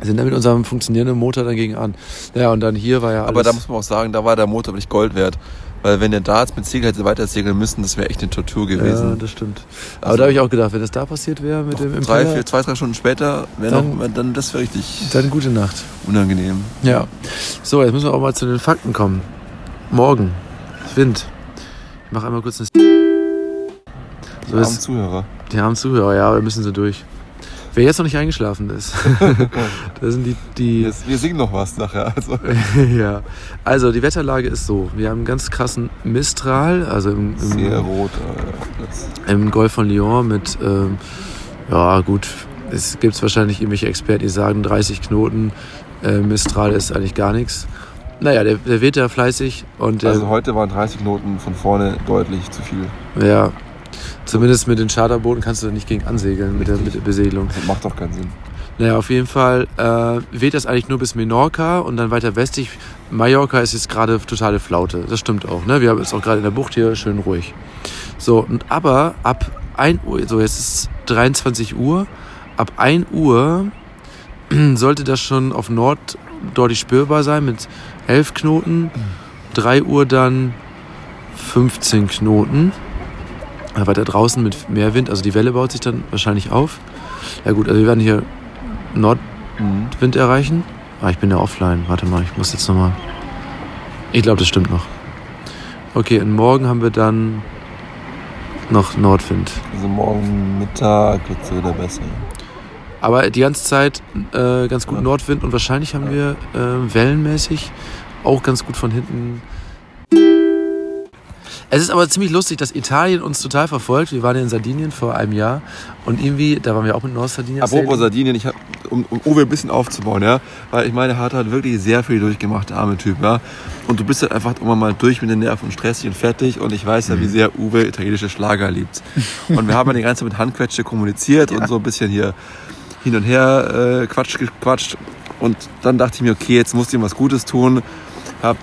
sind dann mit unserem funktionierenden Motor dagegen an. Ja, und dann hier war ja alles... Aber da muss man auch sagen, da war der Motor nicht Gold wert. Weil wenn der da jetzt mit Segel hätte weiter segeln müssen, das wäre echt eine Tortur gewesen. Ja, das stimmt. Aber also, da habe ich auch gedacht, wenn das da passiert wäre mit dem drei, Impeller, vier, zwei, drei Stunden später, dann, noch, dann das wäre richtig. Dann gute Nacht. Unangenehm. Ja. So, jetzt müssen wir auch mal zu den Fakten kommen. Morgen. Wind. Ich mache einmal kurz eine. So die armen Zuhörer. Die armen Zuhörer, ja, wir müssen sie durch. Wer jetzt noch nicht eingeschlafen ist, da sind die. die jetzt, wir singen noch was nachher. Also. ja. Also die Wetterlage ist so: Wir haben einen ganz krassen Mistral, also im, im sehr rot. Äh, Im Golf von Lyon mit, ähm, ja gut, es gibt wahrscheinlich irgendwelche Experten, die sagen 30 Knoten. Äh, Mistral ist eigentlich gar nichts. Naja, der, der weht ja fleißig. Und der, also heute waren 30 Knoten von vorne deutlich zu viel. Ja, Zumindest mit den Charterbooten kannst du da nicht gegen ansegeln mit der, mit der Besegelung. Das macht doch keinen Sinn. Naja, auf jeden Fall äh, weht das eigentlich nur bis Menorca und dann weiter westlich. Mallorca ist jetzt gerade totale Flaute. Das stimmt auch. Ne? Wir haben jetzt auch gerade in der Bucht hier schön ruhig. So, und aber ab 1 Uhr, so jetzt ist es 23 Uhr, ab 1 Uhr sollte das schon auf Nord deutlich spürbar sein mit 11 Knoten. 3 Uhr dann 15 Knoten weiter draußen mit mehr Wind, also die Welle baut sich dann wahrscheinlich auf. Ja gut, also wir werden hier Nordwind mhm. erreichen. Ah, ich bin ja offline. Warte mal, ich muss jetzt nochmal. Ich glaube, das stimmt noch. Okay, und morgen haben wir dann noch Nordwind. Also morgen Mittag wird es wieder besser. Aber die ganze Zeit äh, ganz gut ja. Nordwind und wahrscheinlich haben ja. wir äh, wellenmäßig auch ganz gut von hinten es ist aber ziemlich lustig, dass Italien uns total verfolgt. Wir waren ja in Sardinien vor einem Jahr und irgendwie, da waren wir auch mit Nordsardinien. Apropos Sardinien, ich hab, um, um Uwe ein bisschen aufzubauen, ja, weil ich meine, er hat wirklich sehr viel durchgemacht, der arme Typ, ja. Und du bist halt einfach immer mal durch mit den Nerven und stressig und fertig und ich weiß ja, wie mhm. sehr Uwe italienische Schlager liebt. Und wir haben ja die ganze Zeit mit Handquetsche kommuniziert ja. und so ein bisschen hier hin und her äh, Quatsch gequatscht. Und dann dachte ich mir, okay, jetzt muss ich ihm was Gutes tun. Hab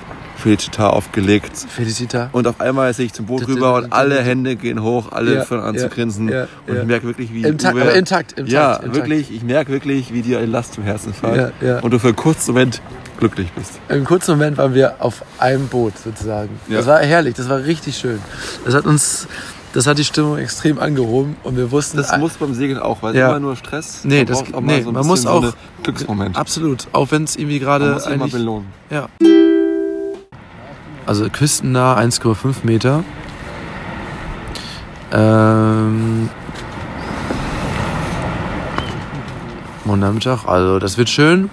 Felicita aufgelegt. Felicita. Und auf einmal sehe ich zum Boot rüber und alle Hände gehen hoch, alle Ja, fangen an zu grinsen. und ich merke wirklich, wie Intakt, Uwe- aber intakt, intakt, ja, intakt. wirklich, ich merke wirklich, wie dir eine Last zum Herzen fällt. Und du für einen kurzen Moment glücklich bist. Im kurzen Moment waren wir auf einem Boot sozusagen. Das war herrlich, das war richtig schön. Das hat uns, das hat die Stimmung extrem angehoben und wir wussten. Das muss beim Segeln auch, weil Ja. immer nur Stress. Nee, man das- auch nee, so man muss auch- Glücksmoment. absolut, auch wenn es irgendwie Man gerade muss sich mal eigentlich. belohnen. Ja. Also küstennah 1,5 Meter. Ähm, morgen Nachmittag, also das wird schön.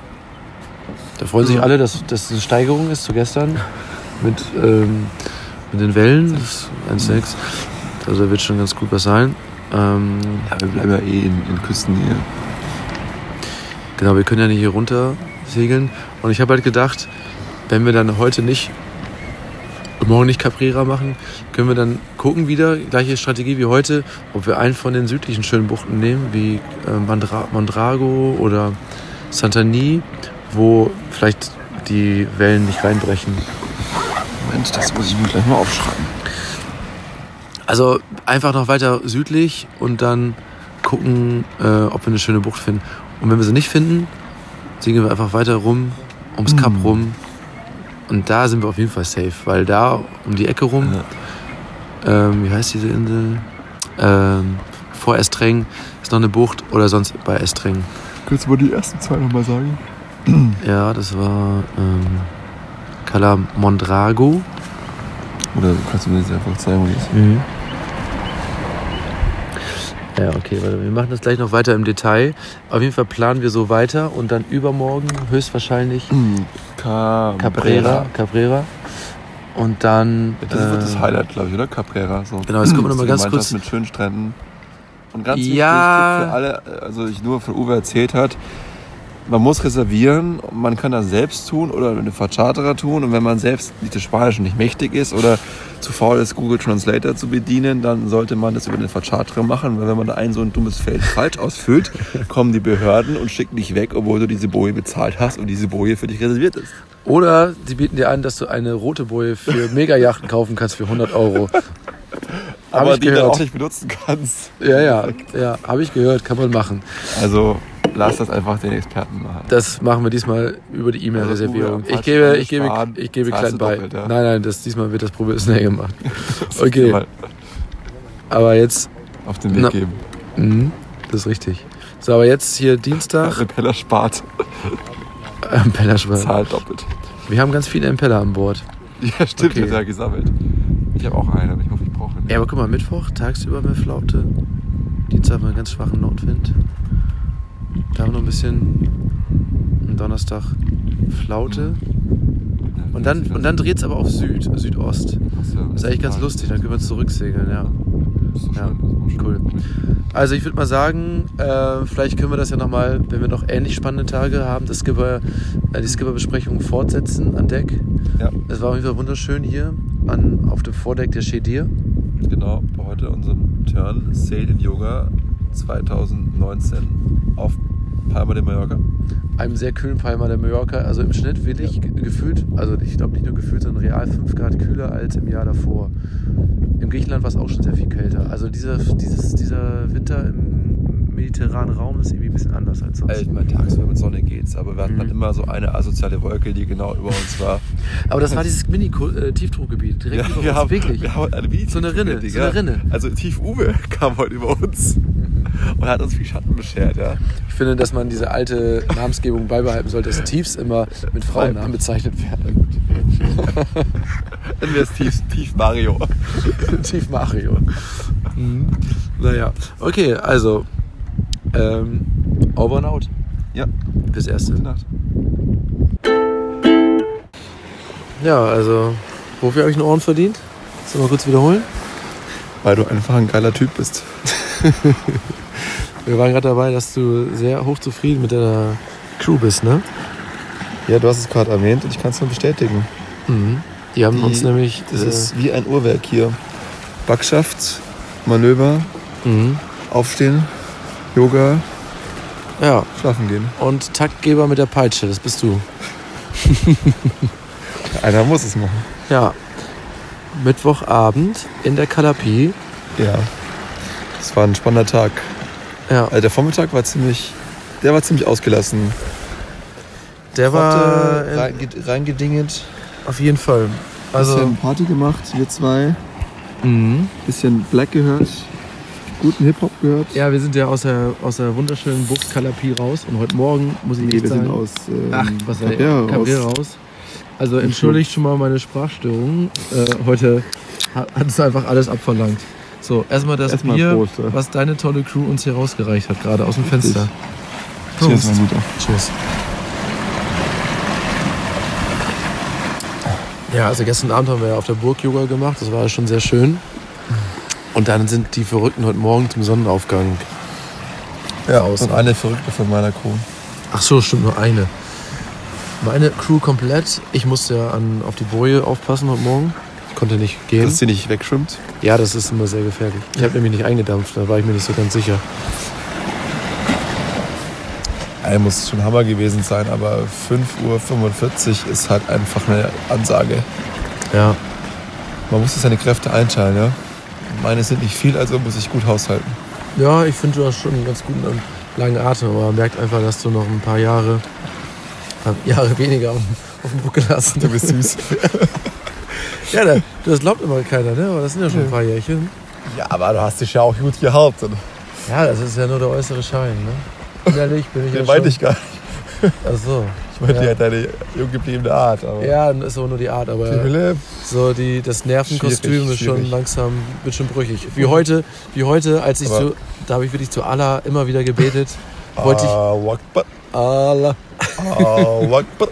Da freuen sich alle, dass das eine Steigerung ist zu gestern mit, ähm, mit den Wellen. Das ist 1,6. Also da wird schon ganz gut was sein. Ähm, Ja, wir bleiben ja eh in, in Küstennähe. Genau, wir können ja nicht hier runter segeln. Und ich habe halt gedacht, wenn wir dann heute nicht, morgen nicht Caprera machen, können wir dann gucken wieder, gleiche Strategie wie heute, ob wir einen von den südlichen schönen Buchten nehmen, wie äh, Mandra Mondrago oder Santani, wo vielleicht die Wellen nicht reinbrechen. Moment, das muss ich mir gleich mal aufschreiben. Also einfach noch weiter südlich und dann gucken, äh, ob wir eine schöne Bucht finden. Und wenn wir sie nicht finden, segeln wir einfach weiter rum, ums Kap Mhm. rum. Und da sind wir auf jeden Fall safe, weil da um die Ecke rum, ähm, wie heißt diese Insel? Ähm, vor Estreng ist noch eine Bucht oder sonst bei Estreng. Kannst du mal die ersten zwei nochmal sagen? Ja, das war ähm, Cala Mondrago. Oder kannst du mir das einfach zeigen, wo die ist? Ja, okay, warte, wir machen das gleich noch weiter im Detail. Auf jeden Fall planen wir so weiter und dann übermorgen höchstwahrscheinlich Cabrera. Cabrera. Cabrera. Und dann. Das wird das äh, Highlight, glaube ich, oder? Cabrera. So. Genau, jetzt gucken wir noch mal Das ist ganz kurz- Mit schönen Stränden. Und ganz Ja. wichtig für alle, also ich nur von Uwe erzählt hat, man muss reservieren, man kann das selbst tun oder mit einem Vercharterer tun. Und wenn man selbst nicht das Spanische nicht mächtig ist oder zu faul ist, Google Translator zu bedienen, dann sollte man das über den Vercharterer machen. Weil wenn man da ein so ein dummes Feld falsch ausfüllt, kommen die Behörden und schicken dich weg, obwohl du diese Boje bezahlt hast und diese Boje für dich reserviert ist. Oder sie bieten dir an, dass du eine rote Boje für Megajachten kaufen kannst für 100 Euro. Aber die du auch nicht benutzen kannst. Ja, ja, ja, habe ich gehört, kann man machen. Also lass das einfach den Experten machen. Das machen wir diesmal über die E-Mail-Reservierung. Also, Ich gebe, ich gebe, ich gebe klein bei. doppelt, ja. Nein, nein, das, diesmal wird das professionell gemacht. Okay, aber jetzt, auf den Weg Na. geben. mhm, das ist richtig. So, aber jetzt hier Dienstag, Impeller spart, Impellerschwall. zahlt doppelt. Wir haben ganz viele Impeller an Bord. Ja, stimmt, Okay. okay. ja gesammelt. Ich habe auch einen, aber ich hoffe, ich brauche einen. Ja, aber guck mal, Mittwoch, tagsüber mehr Flaute. Dienstag haben wir einen ganz schwachen Nordwind. Da haben wir noch ein bisschen. Und Donnerstag Flaute. Und dann, und dann dreht es aber auf Süd, Südost. Das ist eigentlich ganz lustig, dann können wir zurücksegeln, ja. Ja, cool. Also ich würde mal sagen, äh, vielleicht können wir das ja nochmal, wenn wir noch ähnlich spannende Tage haben, das Skipper, äh, die Skipper-Besprechung fortsetzen an Deck. Ja, Es war auf jeden Fall wunderschön hier an, auf dem Vordeck der Chedir. genau. Bei heute unserem Turn Sail in Yoga 2019 auf Palma de Mallorca. einem sehr kühlen Palma de Mallorca. Also im Schnitt wirklich ge- gefühlt, also ich glaube nicht nur gefühlt, sondern real 5 Grad kühler als im Jahr davor. Im Griechenland war es auch schon sehr viel kälter. Also dieser, dieses, dieser Winter im mediterranen Raum ist irgendwie ein bisschen anders als sonst. Ich meine, tagsüber mit Sonne geht's, aber wir hatten Mhm. dann immer so eine asoziale Wolke, die genau über uns war. Aber das war dieses Mini-Tiefdruckgebiet, direkt über wir uns, haben, wirklich. Wir haben eine Mini So eine Rinne, so eine Rinne. Also Tief Uwe kam heute über uns und hat uns viel Schatten beschert, ja. Ich finde, dass man diese alte Namensgebung beibehalten sollte, dass Tiefs immer mit Frauennamen bezeichnet werden. Dann wäre es tief, tief Mario. Tief Mario. Mhm. Naja, okay, also ähm, over and out Ja, fürs Erste. gute Nacht. Ja, also wofür habe ich einen Ohren verdient? Sollen wir kurz wiederholen? Weil du einfach ein geiler Typ bist. Wir waren gerade dabei, dass du sehr hochzufrieden mit deiner Crew bist, ne? Ja, du hast es gerade erwähnt und ich kann es nur bestätigen. Mhm. Die haben Die- uns nämlich. Das äh, ist wie ein Uhrwerk hier. Backschaft, Manöver, mhm. Aufstehen, Yoga, Ja. Schlafen gehen. Und Taktgeber mit der Peitsche, das bist du. Einer muss es machen. Ja. Mittwochabend in der Kalapie. Ja. Das war ein spannender Tag. Ja. Also der Vormittag war ziemlich, der war ziemlich ausgelassen. Der war Hatte äh, reinge- reingedingelt. auf jeden Fall. Also, bisschen Party gemacht, wir zwei. mhm. Bisschen Black gehört. Guten Hip-Hop gehört. ja, wir sind ja aus der, aus der wunderschönen Bucht Kalapie raus und heute Morgen muss ich Nee, echt wir sind sagen, aus ähm, Ach, was Cabrera Cabrera raus. raus. Also entschuldigt schon mal meine Sprachstörung. Äh, heute ha- hat es einfach alles abverlangt. So, erstmal das Erstmal Bier, Prost, ja. was deine tolle Crew uns hier rausgereicht hat, gerade aus dem Fenster. Cheers, mein Guter. Tschüss. Ja, also gestern Abend haben wir ja auf der Burg Yoga gemacht. Das war schon sehr schön. Und dann sind die Verrückten heute Morgen zum Sonnenaufgang. Ja, Außen. und eine Verrückte von meiner Crew. Ach so, stimmt nur eine. Meine Crew komplett. Ich musste ja an, auf die Boje aufpassen heute Morgen. Ich konnte nicht gehen. Dass sie nicht wegschwimmt. ja, das ist immer sehr gefährlich. Ich habe nämlich nicht eingedampft, da war ich mir nicht so ganz sicher. Ey, muss schon Hammer gewesen sein, aber 5.45 Uhr ist halt einfach eine Ansage. Ja, Man muss seine Kräfte einteilen, ja. Meine sind nicht viel, also muss ich gut haushalten. ja ich finde, du hast schon einen ganz guten und langen Atem, aber man merkt einfach, dass du noch ein paar Jahre, äh, Jahre weniger auf, dem- auf dem Buckel hast. Du bist süß. Ja, da- das glaubt immer keiner, ne? aber das sind ja schon ein paar Jährchen. ja, aber du hast dich ja auch gut gehalten. Ja, das ist ja nur der äußere Schein. Ne? Innerlich bin ich ja Den schon... meinte ich gar nicht. Ach so. Ich meinte Ja. ja deine jung gebliebene Art. Aber Ja, ist aber nur die Art, aber... Philipp, So, die, das Nervenkostüm Schwierig, ist schon schwierig. langsam, wird schon brüchig. Wie heute, wie heute, als ich Aber- zu, da habe ich wirklich zu Allah immer wieder gebetet. Wollte ich, Akbar, Allah, Akbar.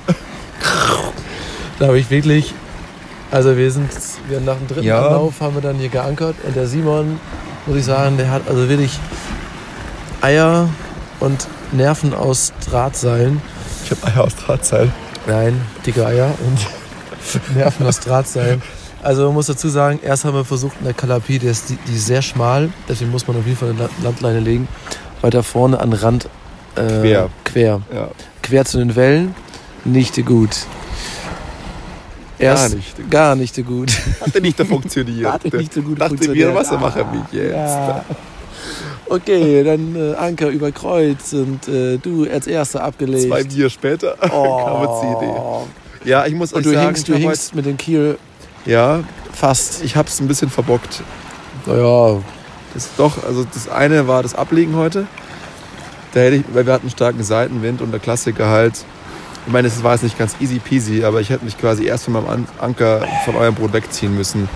da habe ich wirklich, also wir sind, wir nach dem dritten Ja. Anlauf haben wir dann hier geankert und der Simon, muss ich sagen, der hat also wirklich Eier und Nerven aus Drahtseilen. Ich habe Eier aus Drahtseil. Nein, dicke Eier und Nerven aus Drahtseilen. Also man muss dazu sagen, erst haben wir versucht in der Kalapie, die ist, die, die ist sehr schmal, deswegen muss man auf jeden Fall eine La- Landleine legen. Weiter vorne an den Rand äh, Quer. quer. Ja. Quer zu den Wellen, nicht gut. Erst, Gar nicht. Gar nicht so gut. Hat nicht funktioniert. Hat nicht so gut Dachte funktioniert. mir, was machen wir jetzt? Ja. Okay, dann äh, Anker über Kreuz und äh, du als Erster abgelegt. Zwei Bier später oh. kam uns die Idee. Ja, ich muss Und euch du sagen, hingst, du hingst mit dem Kiel ja, fast. ich hab's ein bisschen verbockt. Naja, Das doch, also das eine war das Ablegen heute. Da hätte ich, weil wir hatten starken Seitenwind und der Klassiker halt. Ich meine, es war jetzt nicht ganz easy peasy, aber ich hätte mich quasi erst von meinem An Anker von eurem Boot wegziehen müssen.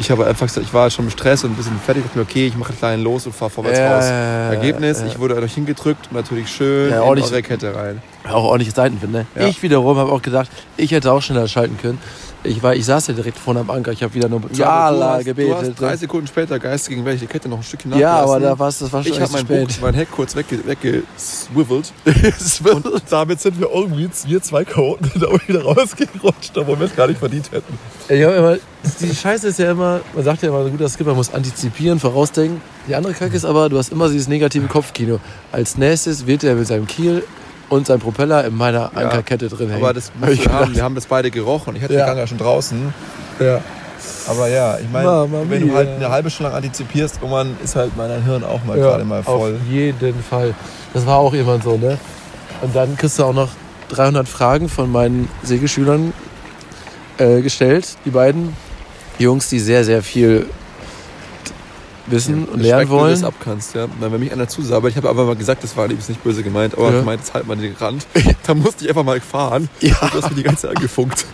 Ich habe einfach gesagt, ich war schon im Stress und ein bisschen fertig. Ich dachte mir, okay, ich mache einen kleinen los und fahre vorwärts Ja, raus. ja, Ergebnis, ja. ich wurde dadurch hingedrückt und natürlich schön Ja, in eure Kette rein. auch ordentlich Seitenwind, ne? Ja. Ich wiederum habe auch gedacht, ich hätte auch schneller schalten können. Ich, war, ich saß ja direkt vorne am Anker, ich habe wieder nur Ja, Allah hast, Du gebetet. hast drei ne? Sekunden später Geist gegen welche Kette noch ein Stückchen ja, aber nachgelassen. da war's, das war schon ich habe mein, mein Heck kurz wegge weggeswivel. Und Und damit sind wir irgendwie, wir zwei Chaoten, da wieder rausgerutscht, obwohl wir es gar nicht verdient hätten. ich hab immer, die Scheiße ist ja immer, man sagt ja immer, ein guter Skipper muss antizipieren, vorausdenken. Die andere Kacke ist aber, du hast immer dieses negative Kopfkino. Als nächstes wird er mit seinem Kiel und seinem Propeller in meiner Ja, Ankerkette drin hängen. Aber das musst ich haben. Wir haben das beide gerochen. Ich hatte Ja. den Gang ja schon draußen. ja. Aber ja, ich meine, wenn du halt eine halbe Stunde lang antizipierst, irgendwann ist halt mein Hirn auch mal Ja, gerade mal voll. Auf jeden Fall. Das war auch immer so, ne? Und dann kriegst du auch noch 300 Fragen von meinen Segelschülern äh, gestellt. Die beiden Jungs, die sehr, sehr viel wissen und lernen Respekt, wenn du wollen. das abkannst, ja. Wenn mich einer zusabert, ich habe aber mal gesagt, das war liebes nicht böse gemeint, aber Ja. ich meinte, halt mal den Rand. da musste ich einfach mal fahren. Ja. Und du hast mir die ganze Zeit angefunkt.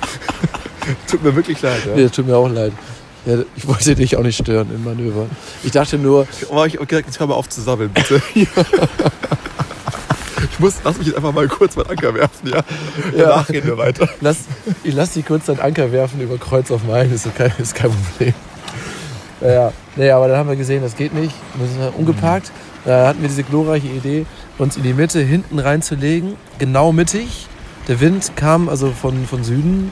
Tut mir wirklich leid, ja. Nee, tut mir auch leid. Ja, ich wollte dich auch nicht stören im Manöver. Ich dachte nur, Aber ich habe gesagt, jetzt hör mal auf zu sabbeln, bitte. ich muss, lass mich jetzt einfach mal kurz meinen Anker werfen, ja. Ja. Danach gehen wir weiter. lass, ich lass dich kurz deinen Anker werfen über Kreuz auf Main, ist, kein, ist kein Problem. Naja, naja, aber dann haben wir gesehen, das geht nicht. Wir sind umgeparkt. Da hatten wir diese glorreiche Idee, uns in die Mitte hinten reinzulegen, genau mittig. Der Wind kam also von, von Süden,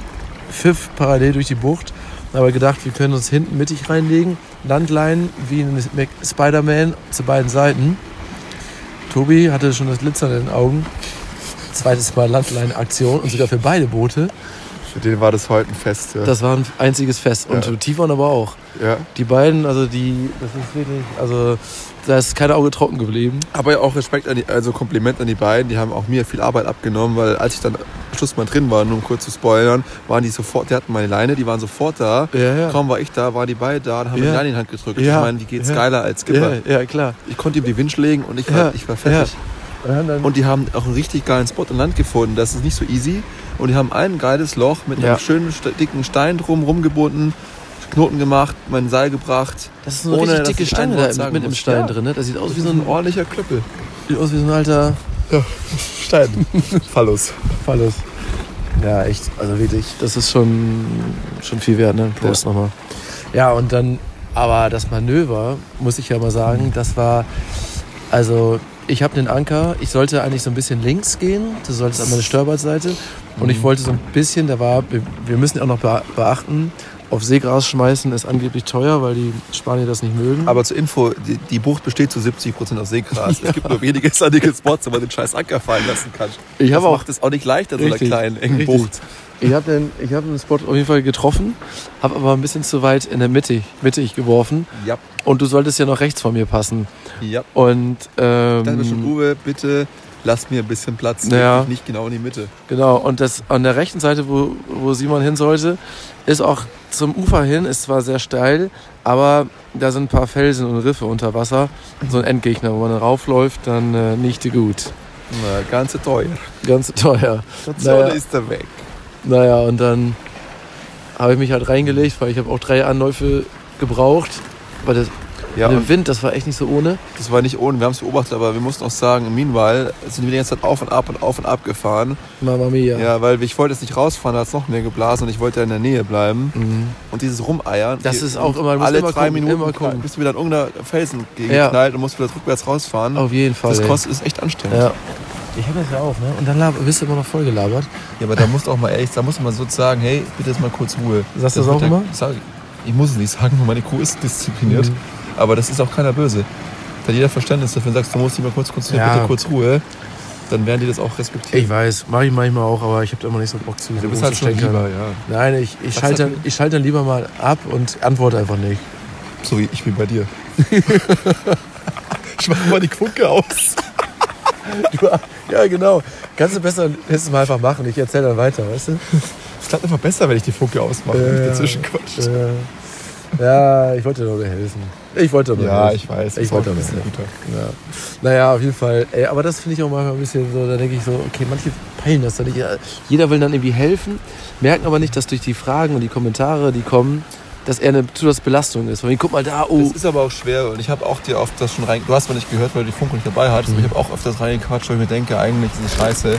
pfiff parallel durch die Bucht. Da haben wir gedacht, wir können uns hinten mittig reinlegen, Landleinen wie ein Spider-Man zu beiden Seiten. Tobi hatte schon das Glitzern in den Augen. Zweites Mal Landlein-Aktion und sogar für beide Boote. Für den war das heute ein Fest. Ja. Das war ein einziges Fest. Und Ja. für Tivon aber auch. ja. Die beiden, also die, das ist wirklich, also da ist kein Auge trocken geblieben. Aber ja auch Respekt an die, also Kompliment an die beiden. Die haben auch mir viel Arbeit abgenommen, weil als ich dann am Schluss mal drin war, nur um kurz zu spoilern, waren die sofort, die hatten meine Leine, die waren sofort da. Ja, ja. Kaum war ich da, waren die beide da und haben mir Ja. die Leine in die Hand gedrückt. Ja. Ich meine, wie geht's geiler als Skipper? Ja, klar. Ich konnte ihm die Winch legen und ich war, ich war fertig. Und die haben auch einen richtig geilen Spot an Land gefunden. Das ist nicht so easy. Und die haben ein geiles Loch mit einem Ja. schönen st- dicken Stein drum rumgebunden, Knoten gemacht, mein Seil gebracht. das ist so eine ohne, richtig dicke Stange da mit im muss. Stein Ja. drin. Ne? Das sieht aus wie Wie so ein, ein ordentlicher Klöppel. sieht aus wie so ein alter Stein. Fallus. Phallus. Ja, echt. Also wirklich, das ist schon, schon viel wert, ne? Prost nochmal. Ja, und dann, aber das Manöver, muss ich ja mal sagen, das war, also ich habe den Anker, ich sollte eigentlich so ein bisschen links gehen, du solltest an meine Steuerbordseite und ich wollte so ein bisschen, da war, wir- müssen auch noch bea- beachten, auf Seegras schmeißen ist angeblich teuer, weil die Spanier das nicht mögen. Aber zur Info, die, die Bucht besteht zu 70% aus Seegras. Es gibt nur wenige sandige Spots, wo man den scheiß Anker fallen lassen kann. Ich das habe auch macht es auch nicht leichter, so einer Richtig, kleinen, engen richtig. Bucht. Ich habe den, ich hab den Spot auf jeden Fall getroffen, habe aber ein bisschen zu weit in der Mitte, mittig geworfen. Ja, Und du solltest ja noch rechts von mir passen. ja. Und ähm, mir schon, Uwe, bitte lass mir ein bisschen Platz. Ja. Nicht genau in die Mitte. genau, und das an der rechten Seite, wo, wo Simon hin sollte, ist auch zum Ufer hin, ist zwar sehr steil, aber da sind ein paar Felsen und Riffe unter Wasser. So ein Endgegner, wo man raufläuft, dann äh, nicht gut. Na, ganze teuer. Ganz teuer. Station Naja. ist er weg. Naja, und dann habe ich mich halt reingelegt, weil ich habe auch drei Anläufe gebraucht. Weil das, Ja, der und Wind, das war echt nicht so ohne. das war nicht ohne, wir haben es beobachtet, aber wir mussten auch sagen, meanwhile sind wir die ganze Zeit auf und ab und auf und ab gefahren. Mama mia. Ja, weil ich wollte jetzt nicht rausfahren, da hat es noch mehr geblasen und ich wollte ja in der Nähe bleiben. Mhm. Und dieses Rumeiern. Das ist auch immer- alle immer drei gucken, Minuten immer gucken. bist du wieder an irgendeiner Felsen Ja. geknallt und musst wieder rückwärts rausfahren. Auf jeden Fall. das ey. kostet, ist echt anstrengend. Ja. Ich habe das ja auch, ne? Und dann bist du immer noch voll gelabert. Ja, aber da musst du auch mal ehrlich, da muss man so sagen, hey, bitte jetzt mal kurz Ruhe. Sagst du das wird auch der- immer? Sag, ich muss es nicht sagen, meine Kuh ist diszipliniert. Mhm. Aber das ist auch keiner böse. Da jeder Verständnis dafür sagst, du musst dich mal kurz konzentrieren, Ja. bitte kurz Ruhe, dann werden die das auch respektieren. Ich weiß, mache ich manchmal auch, aber ich habe da immer nicht so Bock zu. du bist halt schon lieber, ja. Nein, ich, ich schalte hat- dann, ich schalte dann lieber mal ab und antworte einfach nicht. So wie ich wie bei dir. ich mach mal die Funke aus. Du, ja, genau. Kannst du besser nächstes Mal einfach machen. Ich erzähle dann weiter, weißt du? Es klappt einfach besser, wenn ich die Funke ausmache und nicht dazwischen quatscht. Ja. ja, ich wollte dir nur helfen. Ich wollte nur Ja, helfen. ich weiß. Ich wollte aber bisschen nicht. Ja. Naja, auf jeden Fall. Ey, aber das finde ich auch manchmal ein bisschen so, da denke ich so, okay, manche peilen das dann nicht. Jeder will dann irgendwie helfen, merken aber nicht, dass durch die Fragen und die Kommentare, die kommen, dass er eine Belastung ist. Von wegen, guck mal da, oh. Das ist aber auch schwer und ich habe auch dir oft das schon rein. Du hast mal nicht gehört, weil du die Funke nicht dabei hattest, aber ich habe auch öfters reingequatscht, weil ich mir denke, eigentlich ist es scheiße.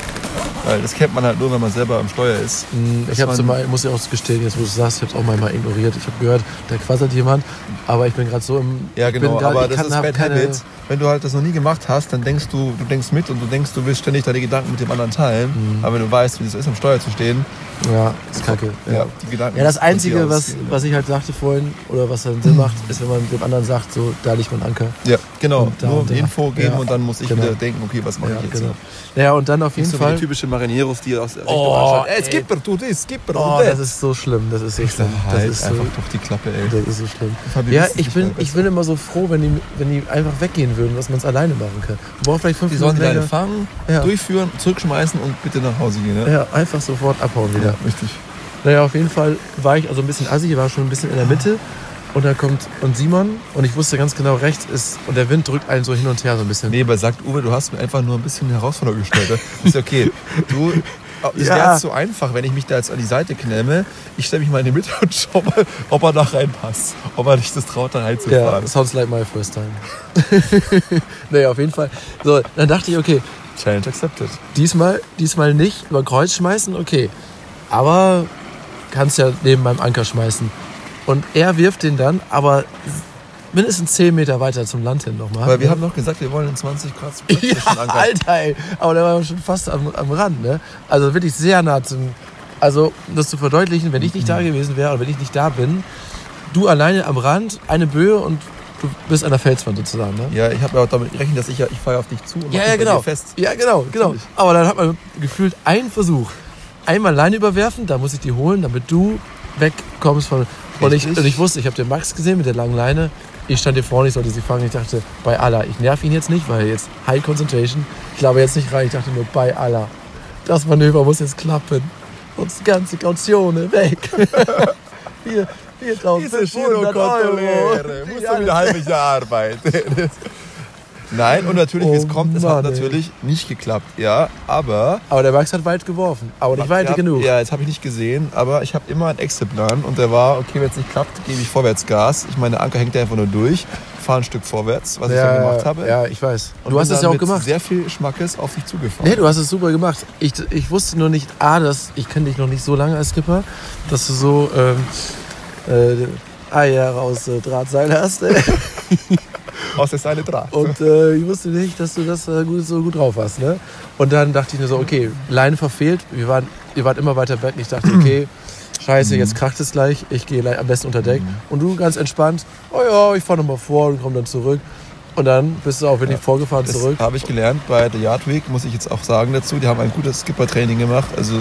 Weil das kennt man halt nur, wenn man selber am Steuer ist. Hm, Ich zum Beispiel, muss ja auch gestehen, jetzt wo du sagst, ich habe es auch manchmal ignoriert. Ich habe gehört, da quasselt jemand, aber ich bin gerade so im. Ja, genau, grad- aber das kann- ist Bad keine- Habit. Wenn du halt das noch nie gemacht hast, dann denkst du, du denkst mit und du denkst, du willst ständig deine Gedanken mit dem anderen teilen. Mhm. Aber wenn du weißt, wie es ist, am Steuer zu stehen, Ja, ist kacke. ja, die Gedanken. Ja, das Einzige, was, was ich halt sagte vorhin, oder was dann Sinn macht, ist, wenn man dem anderen sagt, so, da liegt mein Anker. Ja, genau. Da Nur und da. Info geben Ja, und dann muss ich genau. wieder denken, okay, was mache Ja, ich jetzt? genau. Naja, und dann auf jeden so Fall. die typische Marineros, die aus Richtung Oh, ey. ey, Skipper, du das, Skipper, Oh, du das ist so schlimm, das ist so schlimm. Das halt ist so, einfach durch die Klappe, ey. das ist so schlimm. Fabi, Ja, ich bin, ich bin immer so froh, wenn die, wenn die einfach weggehen würden, dass man es alleine machen kann. Man braucht vielleicht fünf Die sollen die Minuten Leine länger. fangen, Ja. durchführen, zurückschmeißen und bitte nach Hause gehen. Ne? Ja, einfach sofort abhauen wieder. richtig. Naja, auf jeden Fall war ich also ein bisschen assi, war schon ein bisschen in der Mitte. Und da kommt und Simon und ich wusste ganz genau, rechts ist und der Wind drückt einen so hin und her so ein bisschen. Nee, aber sagt Uwe, du hast mir einfach nur ein bisschen Herausforderung gestellt. Ist ja okay. Du, es Ja. wäre jetzt so einfach, wenn ich mich da jetzt an die Seite klemme. Ich stelle mich mal in die Mitte und schau mal, ob er da reinpasst. Ob er sich das traut, da Ja, reinzufahren. sounds like my first time. naja, auf jeden Fall. So, dann dachte ich, okay, Challenge accepted. diesmal, diesmal nicht über Kreuz schmeißen, okay. Aber kannst ja neben meinem Anker schmeißen. Und er wirft den dann, aber mindestens 10 Meter weiter zum Land hin nochmal. Weil wir haben noch gesagt, wir wollen in 20 Grad Ja. Alter, ey. Aber der war schon fast am, am Rand, ne? Also wirklich sehr nah zum. Also, um das zu verdeutlichen, wenn ich nicht da gewesen wäre oder wenn ich nicht da bin, du alleine am Rand, eine Böe und du bist an der Felswand sozusagen, ne? Ja, ich habe ja auch damit gerechnet, dass ich ja, ich fahre auf dich zu und Ja, mach ja, genau. fest. Ja, genau, genau. Aber dann hat man gefühlt einen Versuch. Einmal Leine überwerfen, da muss ich die holen, damit du wegkommst von. Und ich, und ich wusste, ich habe den Max gesehen mit der langen Leine. Ich stand hier vorne, ich sollte sie fangen. Ich dachte, bei Allah, ich nerv ihn jetzt nicht, weil jetzt High Concentration. Ich glaube jetzt nicht rein. Ich dachte nur, bei Allah. Das Manöver muss jetzt klappen. Sonst ganze Kaution weg. Vier- 4500 Euro. Musst du wieder halbes Jahr arbeiten. Nein, und natürlich, wie es Oh kommt, es hat natürlich nicht geklappt, ja, aber... Aber der Max hat weit geworfen. Aber nicht weit Ja, genug. Ja, jetzt habe ich nicht gesehen, aber ich habe immer einen Exit-Plan und der war, okay, wenn es nicht klappt, gebe ich vorwärts Gas. Ich meine, der Anker hängt ja einfach nur durch, fahre ein Stück vorwärts, was ich dann gemacht habe. Ja, ich weiß. Und du hast es ja auch gemacht. sehr viel Schmackes auf dich zugefahren. Nee, du hast es super gemacht. Ich, ich wusste nur nicht, A, dass ich kenne dich noch nicht so lange als Skipper, dass du so ähm, äh, Eier aus äh, Drahtseil hast. Aus der Seile Draht. Und äh, ich wusste nicht, dass du das äh, gut, so gut drauf hast. Ne? Und dann dachte ich mir so, okay, Leine verfehlt. Wir waren, ihr wart immer weiter weg. Und ich dachte, okay, scheiße, jetzt kracht es gleich. Ich gehe am besten unter Deck. Und du ganz entspannt, oh ja, ich fahre nochmal vor und komme dann zurück. Und dann bist du auch wirklich vorgefahren Das zurück. habe ich gelernt bei der Yard Week, muss ich jetzt auch sagen dazu. Die haben ein gutes Skipper-Training gemacht. Also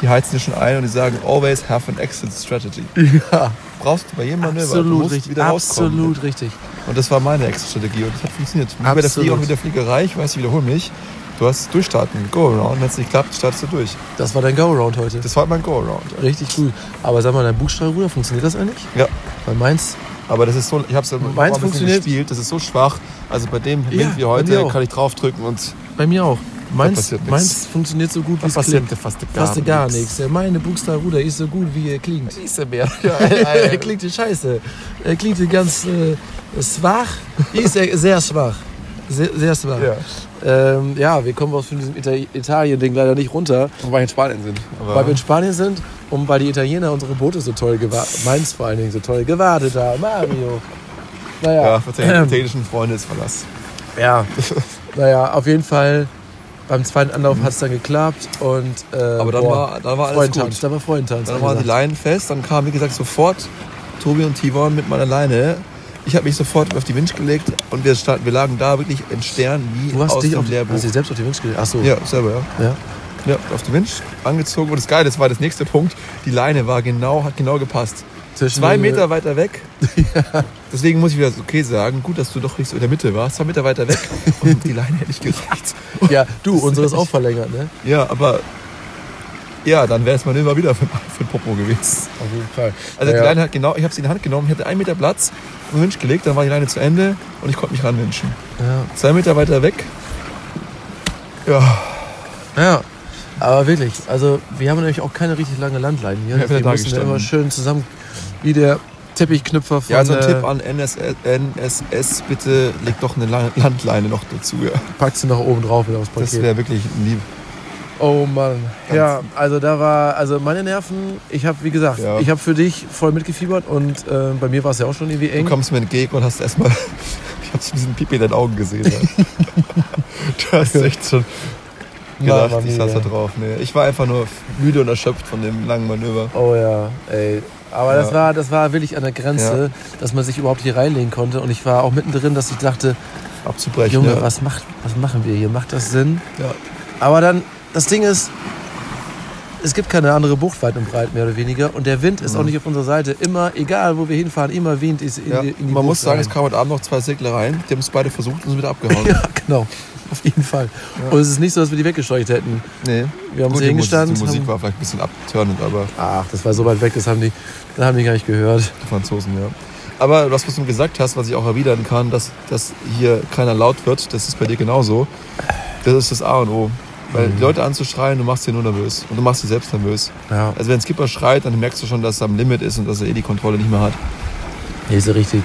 die heizen dir schon ein und die sagen, always have an exit strategy. Ja, Brauchst du bei jedem Manöver. du absolut richtig. Absolut richtig. Und das war meine Exit-Strategie und das hat funktioniert. Wie bei der. Flieger und mit der Fliegerei, ich weiß, ich wiederhole mich. Du hast durchstarten, Go-Around. Wenn es nicht klappt, startest du durch. Das war dein Go-Around heute. Das war mein Go-Around. Ja. Richtig cool. Aber sag mal, dein Bugstrahlruder, funktioniert das eigentlich? ja. Weil meins, Aber das ist so, ich habe es ja ein bisschen gespielt, das ist so schwach. Also bei dem Ja, Wind wie heute kann ich draufdrücken und bei mir auch. Meins, meins funktioniert so gut, wie es passiert klingt. fast gar, Fast gar nichts. Ja, Meine Bugstrahlruder ist so gut, wie er klingt. Ist er mehr. er klingt die scheiße. Er klingt die ganz äh, schwach. Ist er sehr schwach. Sehr, sehr schwach. Ja. Ähm, ja, wir kommen aus diesem Ita Italien-Ding leider nicht runter, Wobei wir in Spanien sind. Aber weil wir in Spanien sind und weil die Italiener unsere Boote so toll gewartet, meins vor allen Dingen so toll gewartet haben. Mario. Naja, ja, für deine italienischen Freunde ist Verlass. Ja, naja, auf jeden Fall beim zweiten Anlauf hat es dann geklappt und äh, Aber dann boah, war, dann war alles Freudentanz, gut. da war Freudentanz. Dann waren die Leinen fest, dann kam, wie gesagt, sofort Tobi und Tivon mit meiner Leine. Ich habe mich sofort auf die Winch gelegt und wir, standen, wir lagen da wirklich in Stern wie du hast aus dich dem auf, Lehrbuch. hast dich selbst auf die Winch gelegt? Ach so. Ja, selber, ja. ja. Ja, auf die Winch angezogen. Und das Geile, das war das nächste Punkt. Die Leine war genau, hat genau gepasst. Zwischen Zwei Meter weiter weg. Deswegen muss ich wieder okay sagen. Gut, dass du doch nicht so in der Mitte warst. Zwei Meter weiter weg. Und die Leine hätte nicht gereicht. Ja, du, unsere ist auch verlängert, ne? Ja, aber ja, dann wäre das Manöver wieder für, für Popo gewesen. Auf jeden Fall. Also ja, die Leine hat genau, ich habe sie in die Hand genommen, ich hatte einen Meter Platz, den Winch gelegt, dann war die Leine zu Ende und ich konnte mich ranwinschen. ja. Zwei Meter weiter weg. Ja, ja, aber wirklich, also wir haben nämlich auch keine richtig lange Landleine hier. Ja, Deswegen da müssen immer schön zusammen, wie der Teppichknüpfer von ja also ein äh, Tipp an NSS, NSS, bitte leg doch eine La- Landleine noch dazu. Ja. packst du noch oben drauf wieder aufs Das Paket. wäre wirklich lieb. Oh Mann. Ganz- ja, also da war, also meine Nerven, ich habe, wie gesagt, Ja. ich habe für dich voll mitgefiebert und äh, bei mir war es ja auch schon irgendwie Du eng. kommst mir entgegen und hast erstmal, ich habe so diesen Pipi in deinen Augen gesehen. Ja. du hast echt schon gedacht, Mama ich saß da drauf. Nee, ich war einfach nur müde und erschöpft von dem langen Manöver. Oh ja, ey. Aber das, Ja. war, das war wirklich an der Grenze, dass man sich überhaupt hier reinlegen konnte. Und ich war auch mittendrin, dass ich dachte, Abzubrechen. Junge, ja. was, macht, was machen wir hier? Macht das Sinn? Ja. Aber dann, das Ding ist, es gibt keine andere Bucht weit und breit, mehr oder weniger. Und der Wind ist auch nicht auf unserer Seite. Immer, egal wo wir hinfahren, immer weht es in, Mhm. Ja. die, in die Man Bucht muss sagen, rein. es kamen heute Abend noch zwei Segler rein. Die haben es beide versucht und sind wieder abgehauen. Ja, genau. Auf jeden Fall. Und es ist nicht so, dass wir die weggescheucht hätten. Nee. Wir haben Gut, sie die, Musik, hingestanden. die Musik war vielleicht ein bisschen abturnend, aber ach, das war so weit weg, das haben die, das haben die gar nicht gehört. die Franzosen, ja. Aber das, was du gesagt hast, was ich auch erwidern kann, dass, dass hier keiner laut wird, das ist bei dir genauso. Das ist das A und O. Weil Mhm. die Leute anzuschreien, du machst sie nur nervös. Und du machst sie selbst nervös. Ja, Also wenn ein Skipper schreit, dann merkst du schon, dass er am Limit ist und dass er eh die Kontrolle nicht mehr hat. nee, ist ja richtig.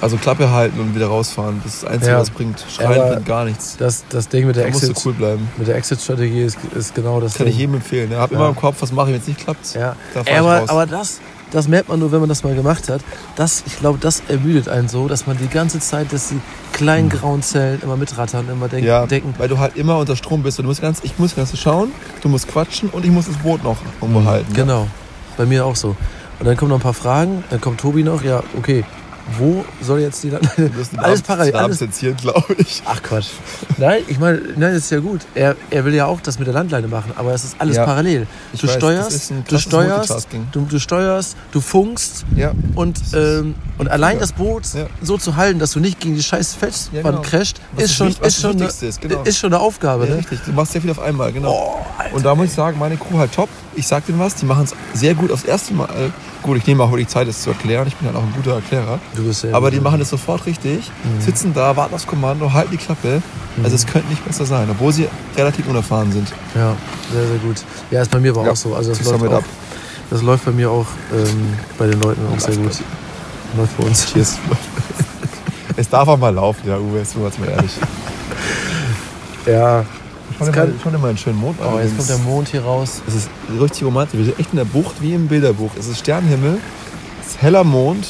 Also Klappe halten und wieder rausfahren. Das ist das Einzige, Ja. was bringt. Schreien Aber bringt gar nichts. Das, das Ding mit der Da musst du Exit, cool bleiben. mit der Exit-Strategie ist, ist genau das Das kann ich Ding. jedem empfehlen. Ja, hab Ja. immer im Kopf, was mache ich, wenn es nicht klappt. Ja. Da ich aber, aber das, das merkt man nur, wenn man das mal gemacht hat. Das, ich glaube, das ermüdet einen so, dass man die ganze Zeit, dass die kleinen grauen Zellen immer mitrattern, immer denken, Hm. Ja, denken weil du halt immer unter Strom bist. Und du musst ganz, ich muss ganz schauen, du musst quatschen und ich muss das Boot noch irgendwo halten. Genau, bei mir auch so. Und dann kommen noch ein paar Fragen, dann kommt Tobi noch, ja, okay, wo soll jetzt die Landleine. Alles parallel. Alles jetzt glaube ich. Ach Quatsch. Nein, ich meine, nein, das ist ja gut. Er, er will ja auch das mit der Landleine machen, aber es ist alles ja, parallel. Du weiß, steuerst, du steuerst, du, du, steuerst, du funkst ja. und, ähm, und allein das Boot ja. so zu halten, dass du nicht gegen die scheiß Felswand ja, genau. crasht, ist schon, ist, schon eine, ist, genau. ist schon eine Aufgabe. Ne? Richtig, du machst sehr viel auf einmal, genau. Oh, und da muss ich sagen, meine Crew halt top. Ich sag denen was, die machen es sehr gut aufs erste Mal. Gut, ich nehme auch wirklich Zeit, es zu erklären. Ich bin halt auch ein guter Erklärer. Du bist sehr Aber die machen es sofort richtig, mhm. sitzen da, warten aufs Kommando, halten die Klappe. Mhm. Also es könnte nicht besser sein, obwohl sie relativ unerfahren sind. Ja, sehr, sehr gut. Ja, ist bei mir aber ja, auch so. Also das, läuft, auch, das läuft bei mir auch ähm, bei den Leuten auch sehr gut. Läuft bei uns. Cheers. es darf auch mal laufen, ja, Uwe, jetzt sind wir jetzt mal ehrlich. ja, Schon, kann, immer, schon immer einen schönen Mond. Oh, jetzt kommt der Mond hier raus. Es ist richtig romantisch. Wir sind echt in der Bucht wie im Bilderbuch. Es ist Sternenhimmel, es ist heller Mond,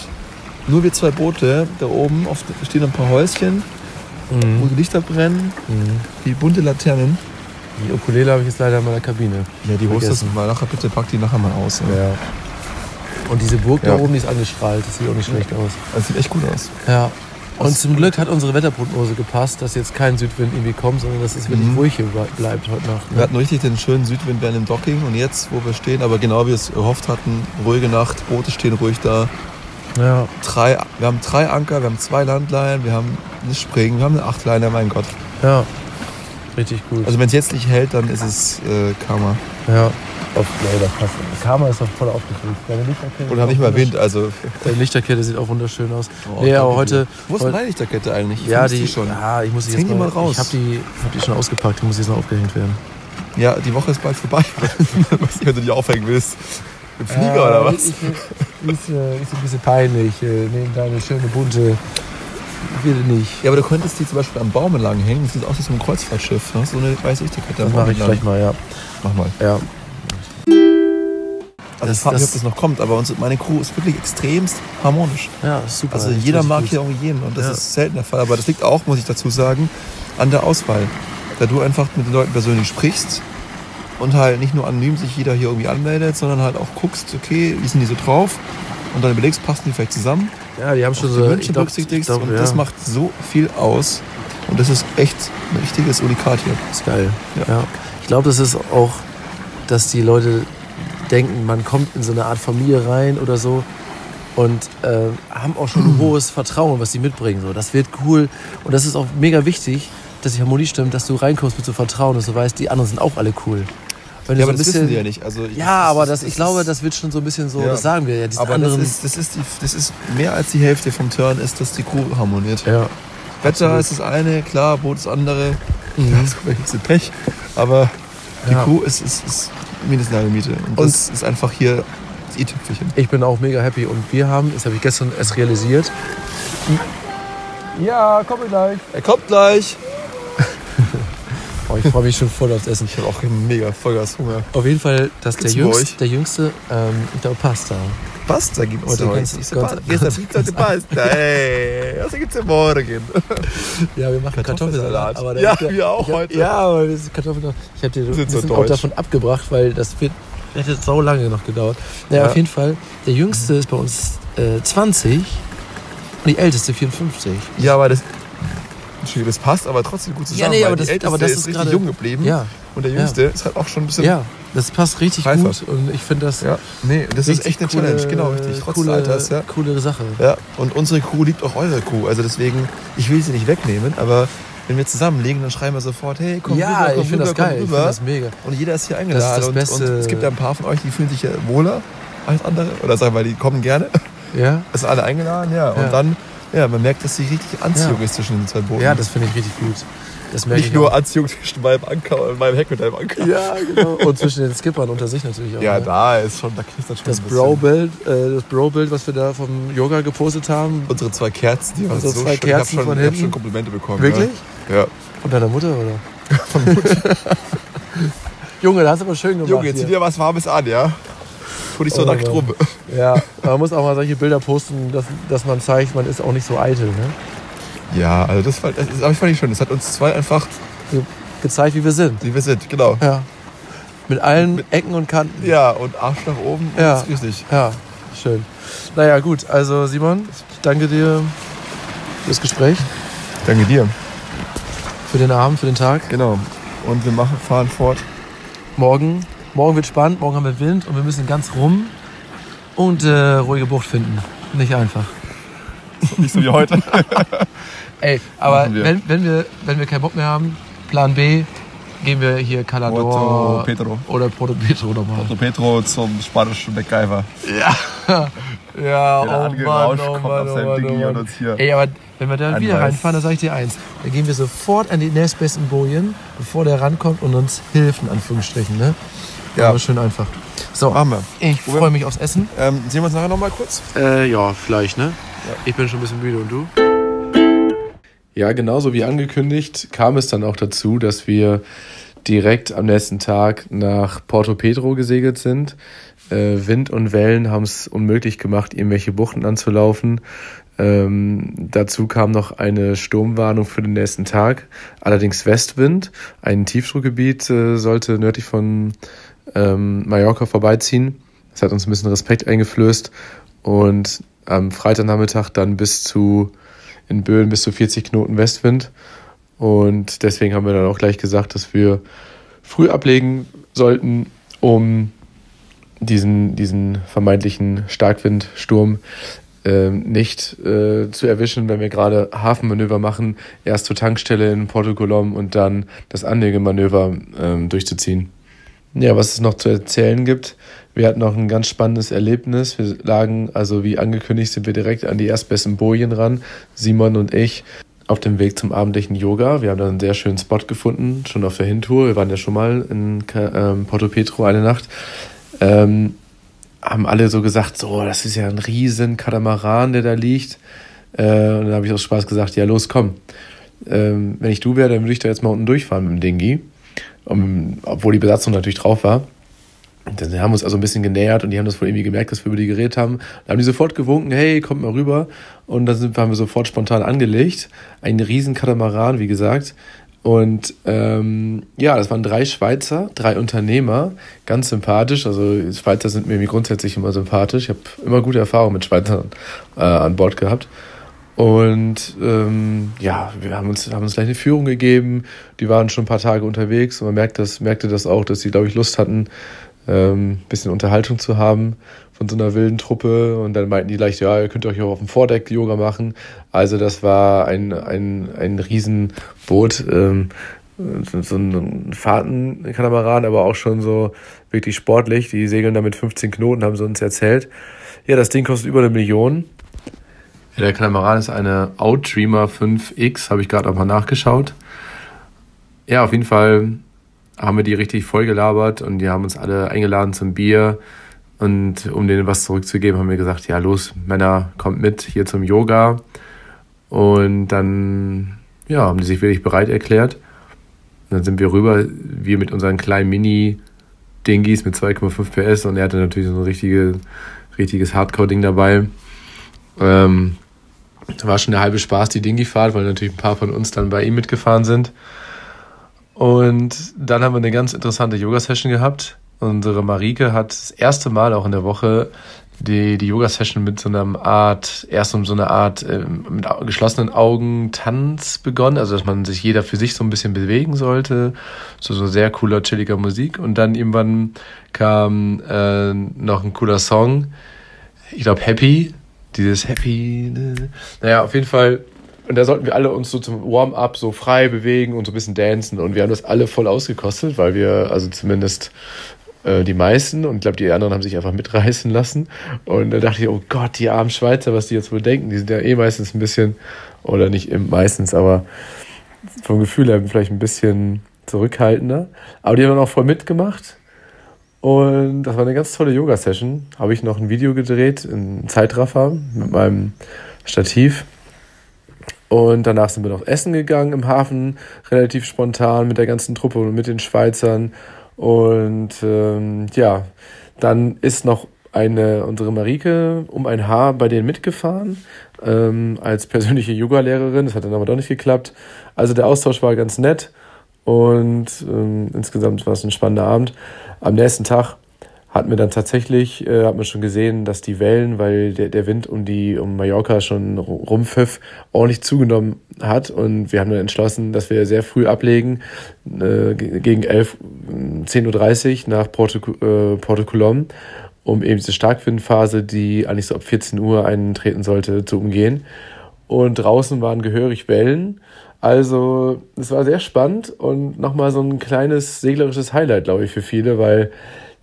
nur wir zwei Boote. Da oben oft stehen ein paar Häuschen, mhm. wo die Lichter brennen, mhm. wie bunte Laternen. Die Ukulele habe ich jetzt leider in meiner Kabine. Ja, die holst du mal nachher, bitte pack die nachher mal aus. Ja. ja. Und diese Burg ja. da oben, die ist angestrahlt. Das sieht auch nicht schlecht aus. Das sieht echt gut aus. Ja. Und zum Glück hat unsere Wetterprognose gepasst, dass jetzt kein Südwind irgendwie kommt, sondern dass es wirklich mhm. ruhig hier bleibt heute Nacht. Ne? Wir hatten richtig den schönen Südwind während dem Docking und jetzt, wo wir stehen, aber genau wie wir es erhofft hatten, ruhige Nacht, Boote stehen ruhig da. Ja. Drei, wir haben drei Anker, wir haben zwei Landleihen, wir haben eine Springen, wir haben eine Achtleine, mein Gott. Ja, richtig gut. Also wenn es jetzt nicht hält, dann ist es äh, Karma. Ja. Auf, das passt. Karma ist doch voll aufgefüllt. Deine Lichterkette. Habe ich mal erwähnt, also. Deine Lichterkette sieht auch wunderschön aus. Oh, nee, aber heute. Wo ist meine Lichterkette eigentlich? Ich ja, die, die, schon. Ja, ich muss jetzt mal, mal raus. Ich habe die, hab die schon ausgepackt, die muss jetzt noch aufgehängt werden. Ja, die Woche ist bald vorbei. wenn du die aufhängen willst. Im Flieger ja, oder was? Ich, ich, ist, äh, ist ein bisschen peinlich. Äh, neben deine schöne bunte. Ich will nicht. Ja, aber du könntest die zum Beispiel am Baum entlang hängen. Das sieht aus wie so ein Kreuzfahrtschiff. Ne? So eine weiße Lichterkette. Das mache ich vielleicht mal, ja. Mach mal. Ja. Also ich frage mich, ob das noch kommt, aber meine Crew ist wirklich extremst harmonisch. Ja, super. Also jeder mag hier irgendwie jeden und das ja. ist selten der Fall. Aber das liegt auch, muss ich dazu sagen, an der Auswahl. Da du einfach mit den Leuten persönlich sprichst und halt nicht nur anonym sich jeder hier irgendwie anmeldet, sondern halt auch guckst, okay, wie sind die so drauf und dann überlegst, passen die vielleicht zusammen. Ja, die haben schon so Wünsche berücksichtigst glaub, und ja. das macht so viel aus und das ist echt ein richtiges Unikat hier. Das ist geil. Ja. ja. Ich glaube, das ist auch, dass die Leute denken, man kommt in so eine Art Familie rein oder so und äh, haben auch schon ein hohes Vertrauen, was sie mitbringen. So, das wird cool und das ist auch mega wichtig, dass die Harmonie stimmt, dass du reinkommst mit so Vertrauen, dass du weißt, die anderen sind auch alle cool. Wenn ja, so aber das bisschen, wissen die ja nicht. Also, ja, aber das, das ich glaube, das wird schon so ein bisschen so, ja. das sagen wir ja. Aber das ist, das, ist die, das ist mehr als die Hälfte vom Turn, ist, dass die Crew harmoniert. Ja. Wetter Absolut. ist das eine, klar, Boot das andere. Mhm. Das ist ein bisschen Pech. Aber die ja. Crew ist, ist, ist mindestens eine Miete. Und, und das ist einfach hier das i-Tüpfelchen. Ich bin auch mega happy. Und wir haben, das habe ich gestern erst realisiert. Ja, kommt gleich. Er kommt gleich. oh, ich freue mich schon voll aufs Essen. Ich habe auch mega Vollgas Hunger. Auf jeden Fall, dass der Jüngste, der Jüngste, ähm, der Pasta. Pasta gibt es heute. Gestern Pizza Pasta. Ey, was gibt es denn morgen? Ja, wir machen Kartoffelsalat. Aber ja, wir, wir auch hab, heute. Ja, aber das ist Kartoffelsalat. Ich habe dir ein bisschen so auch davon abgebracht, weil das wird, hätte so lange noch gedauert. Naja, ja. auf jeden Fall. Der Jüngste ist bei uns äh, 20 und die Älteste 54. Ja, aber das, das passt aber trotzdem gut zusammen. Ja, nee, aber das, aber das ist, ist richtig jung geblieben. Ja. Und der Jüngste ja. ist halt auch schon ein bisschen. Ja, das passt richtig Reifer. gut und ich finde das. Ja, nee, das ist echt eine coole, Challenge, genau, richtig. Trotz coole, Alters, ja. Coole Sache. Ja, und unsere Crew liebt auch eure Crew. Also deswegen, ich will sie nicht wegnehmen, aber wenn wir zusammenlegen, dann schreiben wir sofort, hey, komm ja, rüber, komm ich finde das geil. Ich finde das mega. Und jeder ist hier eingeladen. Das ist das Beste. Und, und, es gibt ja ein paar von euch, die fühlen sich ja wohler als andere. Oder sagen wir, die kommen gerne. Ja. Es sind alle eingeladen, ja. Und ja. dann, ja, man merkt, dass sie richtig Anziehung ja. ist zwischen den zwei Booten. Ja, das finde ich richtig gut. Das Nicht nur auch. Anziehung zwischen meinem Anker und meinem Heck mit deinem Anker. Ja, genau. Und zwischen den Skippern unter sich natürlich auch. Ja, ne? da ist schon, da kriegst du schon das Bro-Bild, äh, das Bro-Bild, was wir da vom Yoga gepostet haben. Unsere zwei Kerzen, die waren Unsere so zwei schön. Kerzen ich von schon. Ich schon Komplimente bekommen. Wirklich? Ja. ja. Von deiner Mutter, oder? von Mutter. Junge, das hast du aber schön gemacht. Junge, zieh dir was Warmes an, ja? Tu dich so nackt rum. Ja, man muss auch mal solche Bilder posten, dass, dass man zeigt, man ist auch nicht so eitel, ne? Ja, also das, das, das fand ich schön. Das hat uns zwei einfach gezeigt, wie wir sind. Wie wir sind, genau. Ja. Mit allen mit, Ecken und Kanten. Ja, und Arsch nach oben. Ja. Das ist richtig. Ja, schön. Naja, gut. Also, Simon, ich danke dir fürs Gespräch. Danke dir. Für den Abend, für den Tag. Genau. Und wir machen, fahren fort. Morgen, morgen wird spannend, morgen haben wir Wind und wir müssen ganz rum und äh, ruhige Bucht finden. Nicht einfach. Nicht so wie heute. Ey, aber wir. Wenn, wenn, wir, wenn wir keinen Bock mehr haben, Plan B, gehen wir hier Calador Porto Petro. oder Porto Petro nochmal. Porto Petro zum spanischen MacGyver. Ja, ja, oh Mann, oh Mann, oh Mann, oh Mann. Ey, aber wenn wir da wieder reinfahren, dann sage ich dir eins. Dann gehen wir sofort an die nächstbesten Bojen, bevor der rankommt und uns hilft, in Anführungsstrichen. Ne? Ja. Aber schön einfach. So, Arme. Ich freue mich aufs Essen. Ähm, sehen wir uns nachher nochmal kurz? Äh, ja, vielleicht, ne? Ja. Ich bin schon ein bisschen müde und du? Ja, genauso wie angekündigt kam es dann auch dazu, dass wir direkt am nächsten Tag nach Porto Pedro gesegelt sind. Äh, Wind und Wellen haben es unmöglich gemacht, irgendwelche Buchten anzulaufen. Ähm, dazu kam noch eine Sturmwarnung für den nächsten Tag, allerdings Westwind. Ein Tiefdruckgebiet äh, sollte nördlich von ähm, Mallorca vorbeiziehen. Das hat uns ein bisschen Respekt eingeflößt und am Freitagnachmittag dann bis zu in Böen bis zu 40 Knoten Westwind. Und deswegen haben wir dann auch gleich gesagt, dass wir früh ablegen sollten, um diesen, diesen vermeintlichen Starkwindsturm äh, nicht äh, zu erwischen, wenn wir gerade Hafenmanöver machen, erst zur Tankstelle in Porto Colom und dann das Anlegemanöver äh, durchzuziehen. Ja, was es noch zu erzählen gibt, wir hatten noch ein ganz spannendes Erlebnis. Wir lagen, also wie angekündigt, sind wir direkt an die erstbesten Bojen ran, Simon und ich, auf dem Weg zum abendlichen Yoga. Wir haben da einen sehr schönen Spot gefunden, schon auf der Hintour. Wir waren ja schon mal in ähm, Porto Petro eine Nacht. Ähm, haben alle so gesagt, so, das ist ja ein riesen Katamaran, der da liegt. Äh, und dann habe ich aus Spaß gesagt, ja los, komm. Ähm, wenn ich du wäre, dann würde ich da jetzt mal unten durchfahren mit dem Dingi. Um, obwohl die Besatzung natürlich drauf war. Dann haben wir uns also ein bisschen genähert und die haben das wohl irgendwie gemerkt, dass wir über die geredet haben. Dann haben die sofort gewunken, hey, kommt mal rüber. Und dann sind, haben wir sofort spontan angelegt. Ein riesen Katamaran, wie gesagt. Und ähm, ja, das waren drei Schweizer, drei Unternehmer, ganz sympathisch. Also Schweizer sind mir grundsätzlich immer sympathisch. Ich habe immer gute Erfahrungen mit Schweizern äh, an Bord gehabt. Und ähm, ja, wir haben uns, haben uns gleich eine Führung gegeben. Die waren schon ein paar Tage unterwegs und man merkt das, merkte das auch, dass sie, glaube ich, Lust hatten, ähm, bisschen Unterhaltung zu haben von so einer wilden Truppe. Und dann meinten die gleich, ja, ihr könnt euch auch auf dem Vordeck Yoga machen. Also das war ein, ein, ein Riesenboot, ähm, so ein Fahrtenkatamaran, aber auch schon so wirklich sportlich. Die segeln da mit 15 Knoten, haben sie uns erzählt. Ja, das Ding kostet über eine Million. Ja, der Katamaran ist eine Outdreamer 5X, habe ich gerade auch mal nachgeschaut. Ja, auf jeden Fall haben wir die richtig voll gelabert und die haben uns alle eingeladen zum Bier. Und um denen was zurückzugeben, haben wir gesagt, ja los, Männer, kommt mit hier zum Yoga. Und dann ja, haben die sich wirklich bereit erklärt. Und dann sind wir rüber, wir mit unseren kleinen Mini-Dingis mit 2,5 PS und er hatte natürlich so ein richtige, richtiges Hardcore-Ding dabei. Ähm, war schon der halbe Spaß, die Dingi-Fahrt, weil natürlich ein paar von uns dann bei ihm mitgefahren sind. Und dann haben wir eine ganz interessante Yoga-Session gehabt. Unsere Marike hat das erste Mal auch in der Woche die, die Yoga-Session mit so einer Art, erst um so eine Art äh, mit geschlossenen Augen Tanz begonnen, also dass man sich jeder für sich so ein bisschen bewegen sollte, so, so sehr cooler, chilliger Musik. Und dann irgendwann kam äh, noch ein cooler Song, ich glaube Happy, dieses Happy, ne? naja, auf jeden Fall und da sollten wir alle uns so zum Warm-up so frei bewegen und so ein bisschen dancen. Und wir haben das alle voll ausgekostet, weil wir, also zumindest äh, die meisten, und ich glaube, die anderen haben sich einfach mitreißen lassen. Und da dachte ich, oh Gott, die armen Schweizer, was die jetzt wohl denken. Die sind ja eh meistens ein bisschen, oder nicht meistens, aber vom Gefühl her vielleicht ein bisschen zurückhaltender. Aber die haben dann auch voll mitgemacht. Und das war eine ganz tolle Yoga-Session. Habe ich noch ein Video gedreht, in Zeitraffer mit meinem Stativ. Und danach sind wir noch essen gegangen im Hafen, relativ spontan mit der ganzen Truppe und mit den Schweizern. Und ähm, ja, dann ist noch eine, unsere Marike um ein Haar bei denen mitgefahren, ähm, als persönliche Yoga-Lehrerin. Das hat dann aber doch nicht geklappt. Also der Austausch war ganz nett und ähm, insgesamt war es ein spannender Abend. Am nächsten Tag hatten wir dann tatsächlich, äh, hat man schon gesehen, dass die Wellen, weil der, der Wind um die um Mallorca schon rumpfiff, ordentlich zugenommen hat. Und wir haben dann entschlossen, dass wir sehr früh ablegen, äh, gegen 11, 10.30 Uhr nach Porto, äh, Porto Colom, um eben diese Starkwindphase, die eigentlich so ab 14 Uhr eintreten sollte, zu umgehen. Und draußen waren gehörig Wellen. Also es war sehr spannend und nochmal so ein kleines seglerisches Highlight, glaube ich, für viele, weil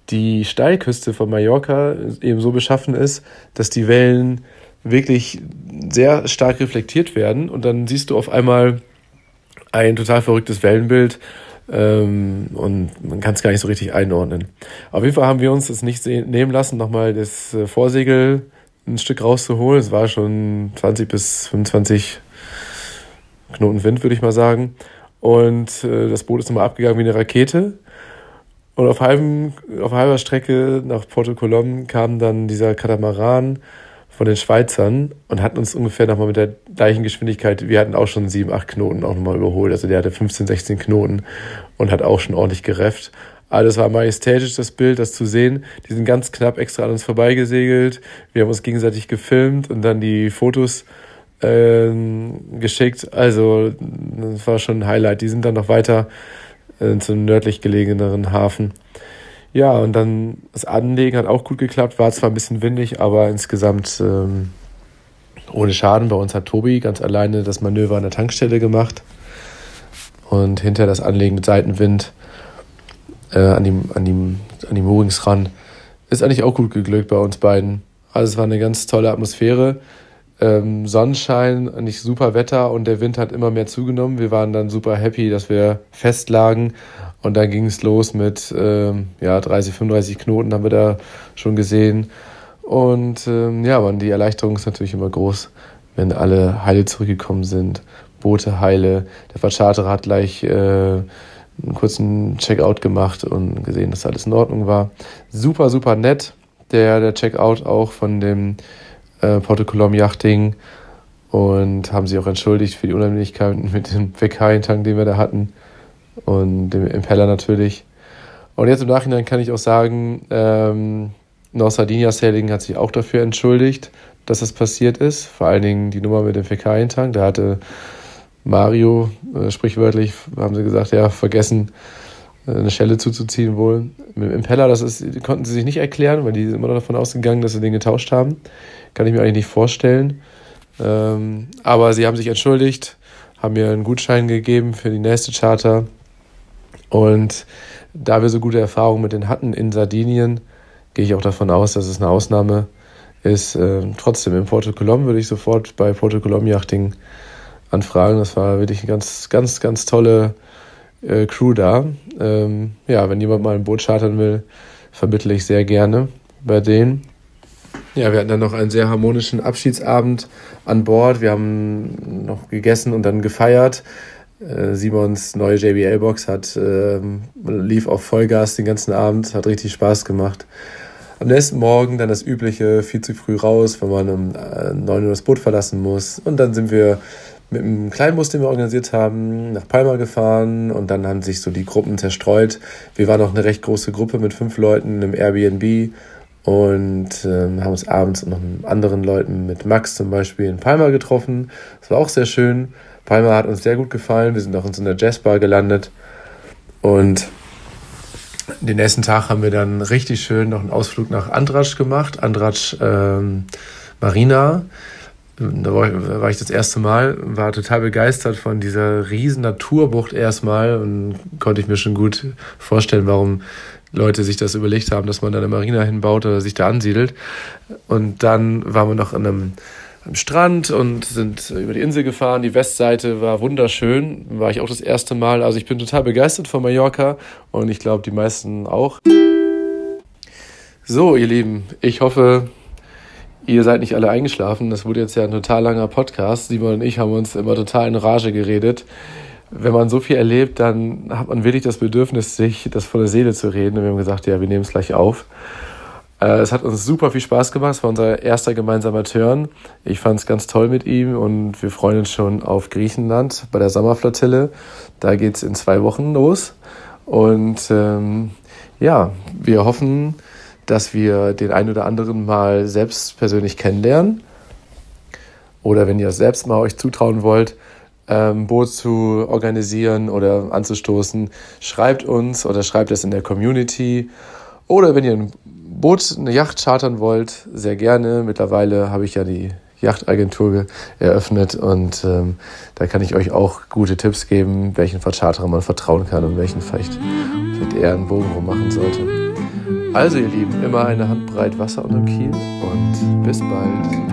die Steilküste von Mallorca eben so beschaffen ist, dass die Wellen wirklich sehr stark reflektiert werden und dann siehst du auf einmal ein total verrücktes Wellenbild ähm, und man kann es gar nicht so richtig einordnen. Auf jeden Fall haben wir uns das nicht nehmen lassen, nochmal das äh, Vorsegel ein Stück rauszuholen. Es war schon 20 bis 25 Knoten Wind, würde ich mal sagen. Und äh, das Boot ist nochmal abgegangen wie eine Rakete. Und auf, halbem, auf halber Strecke nach Porto Colom kam dann dieser Katamaran von den Schweizern und hat uns ungefähr nochmal mit der gleichen Geschwindigkeit, wir hatten auch schon sieben, acht Knoten auch nochmal überholt. Also der hatte 15, 16 Knoten und hat auch schon ordentlich gerefft. Alles war majestätisch, das Bild, das zu sehen. Die sind ganz knapp extra an uns vorbeigesegelt. Wir haben uns gegenseitig gefilmt und dann die Fotos äh, geschickt. Also, das war schon ein Highlight. Die sind dann noch weiter äh, zum nördlich gelegeneren Hafen. Ja, und dann das Anlegen hat auch gut geklappt, war zwar ein bisschen windig, aber insgesamt ähm, ohne Schaden. Bei uns hat Tobi ganz alleine das Manöver an der Tankstelle gemacht und hinter das Anlegen mit Seitenwind äh, an, die, an, die, an die Moorings ran. Ist eigentlich auch gut geglückt bei uns beiden. Also es war eine ganz tolle Atmosphäre ähm, Sonnenschein, nicht super Wetter und der Wind hat immer mehr zugenommen. Wir waren dann super happy, dass wir festlagen und dann ging es los mit ähm, ja, 30, 35 Knoten haben wir da schon gesehen. Und ähm, ja, aber die Erleichterung ist natürlich immer groß, wenn alle heile zurückgekommen sind. Boote heile. Der Vercharterer hat gleich äh, einen kurzen Checkout gemacht und gesehen, dass alles in Ordnung war. Super, super nett. Der, der Checkout auch von dem äh, Porto Colom Yachting und haben sich auch entschuldigt für die Unannehmlichkeiten mit dem Fäkalientank, den wir da hatten und dem Impeller natürlich. Und jetzt im Nachhinein kann ich auch sagen, ähm, North Sardinia Sailing hat sich auch dafür entschuldigt, dass das passiert ist. Vor allen Dingen die Nummer mit dem Fäkalientank. Da hatte Mario, äh, sprichwörtlich, haben sie gesagt, ja, vergessen, eine Schelle zuzuziehen wohl. Mit dem Impeller, das ist, konnten sie sich nicht erklären, weil die sind immer davon ausgegangen, dass sie den getauscht haben. Kann ich mir eigentlich nicht vorstellen. Ähm, aber sie haben sich entschuldigt, haben mir einen Gutschein gegeben für die nächste Charter. Und da wir so gute Erfahrungen mit denen hatten in Sardinien, gehe ich auch davon aus, dass es eine Ausnahme ist. Äh, trotzdem, in Porto Colom würde ich sofort bei Porto Colom Yachting anfragen. Das war wirklich eine ganz, ganz, ganz tolle äh, Crew da. Ähm, ja, wenn jemand mal ein Boot chartern will, vermittle ich sehr gerne bei denen. Ja, wir hatten dann noch einen sehr harmonischen Abschiedsabend an Bord. Wir haben noch gegessen und dann gefeiert. Äh, Simons neue JBL-Box hat äh, lief auf Vollgas den ganzen Abend, hat richtig Spaß gemacht. Am nächsten Morgen dann das übliche, viel zu früh raus, wenn man um 9 äh, Uhr das Boot verlassen muss. Und dann sind wir mit einem Kleinbus, den wir organisiert haben, nach Palma gefahren und dann haben sich so die Gruppen zerstreut. Wir waren noch eine recht große Gruppe mit fünf Leuten im Airbnb und ähm, haben uns abends noch mit anderen Leuten, mit Max zum Beispiel, in Palma getroffen. Das war auch sehr schön. Palma hat uns sehr gut gefallen. Wir sind auch in so einer Jazzbar gelandet. Und den nächsten Tag haben wir dann richtig schön noch einen Ausflug nach Andratsch gemacht. Andratsch ähm, Marina. Da war, ich, da war ich das erste Mal, war total begeistert von dieser riesen Naturbucht erstmal und konnte ich mir schon gut vorstellen, warum Leute sich das überlegt haben, dass man da eine Marina hinbaut oder sich da ansiedelt. Und dann waren wir noch an einem, am Strand und sind über die Insel gefahren. Die Westseite war wunderschön, war ich auch das erste Mal. Also ich bin total begeistert von Mallorca und ich glaube, die meisten auch. So, ihr Lieben, ich hoffe, ihr seid nicht alle eingeschlafen. Das wurde jetzt ja ein total langer Podcast. Simon und ich haben uns immer total in Rage geredet wenn man so viel erlebt, dann hat man wirklich das Bedürfnis, sich das von der Seele zu reden. Und wir haben gesagt, ja, wir nehmen es gleich auf. Äh, es hat uns super viel Spaß gemacht. Es war unser erster gemeinsamer Turn. Ich fand es ganz toll mit ihm und wir freuen uns schon auf Griechenland bei der Sommerflottille. Da geht es in zwei Wochen los. Und ähm, ja, wir hoffen, dass wir den einen oder anderen mal selbst persönlich kennenlernen. Oder wenn ihr es selbst mal euch zutrauen wollt, ähm, Boot zu organisieren oder anzustoßen, schreibt uns oder schreibt es in der Community. Oder wenn ihr ein Boot, eine Yacht chartern wollt, sehr gerne. Mittlerweile habe ich ja die Yachtagentur eröffnet und ähm, da kann ich euch auch gute Tipps geben, welchen Vercharterer man vertrauen kann und welchen vielleicht, vielleicht eher einen Bogen rummachen sollte. Also ihr Lieben, immer eine Handbreit Wasser unterm Kiel und bis bald.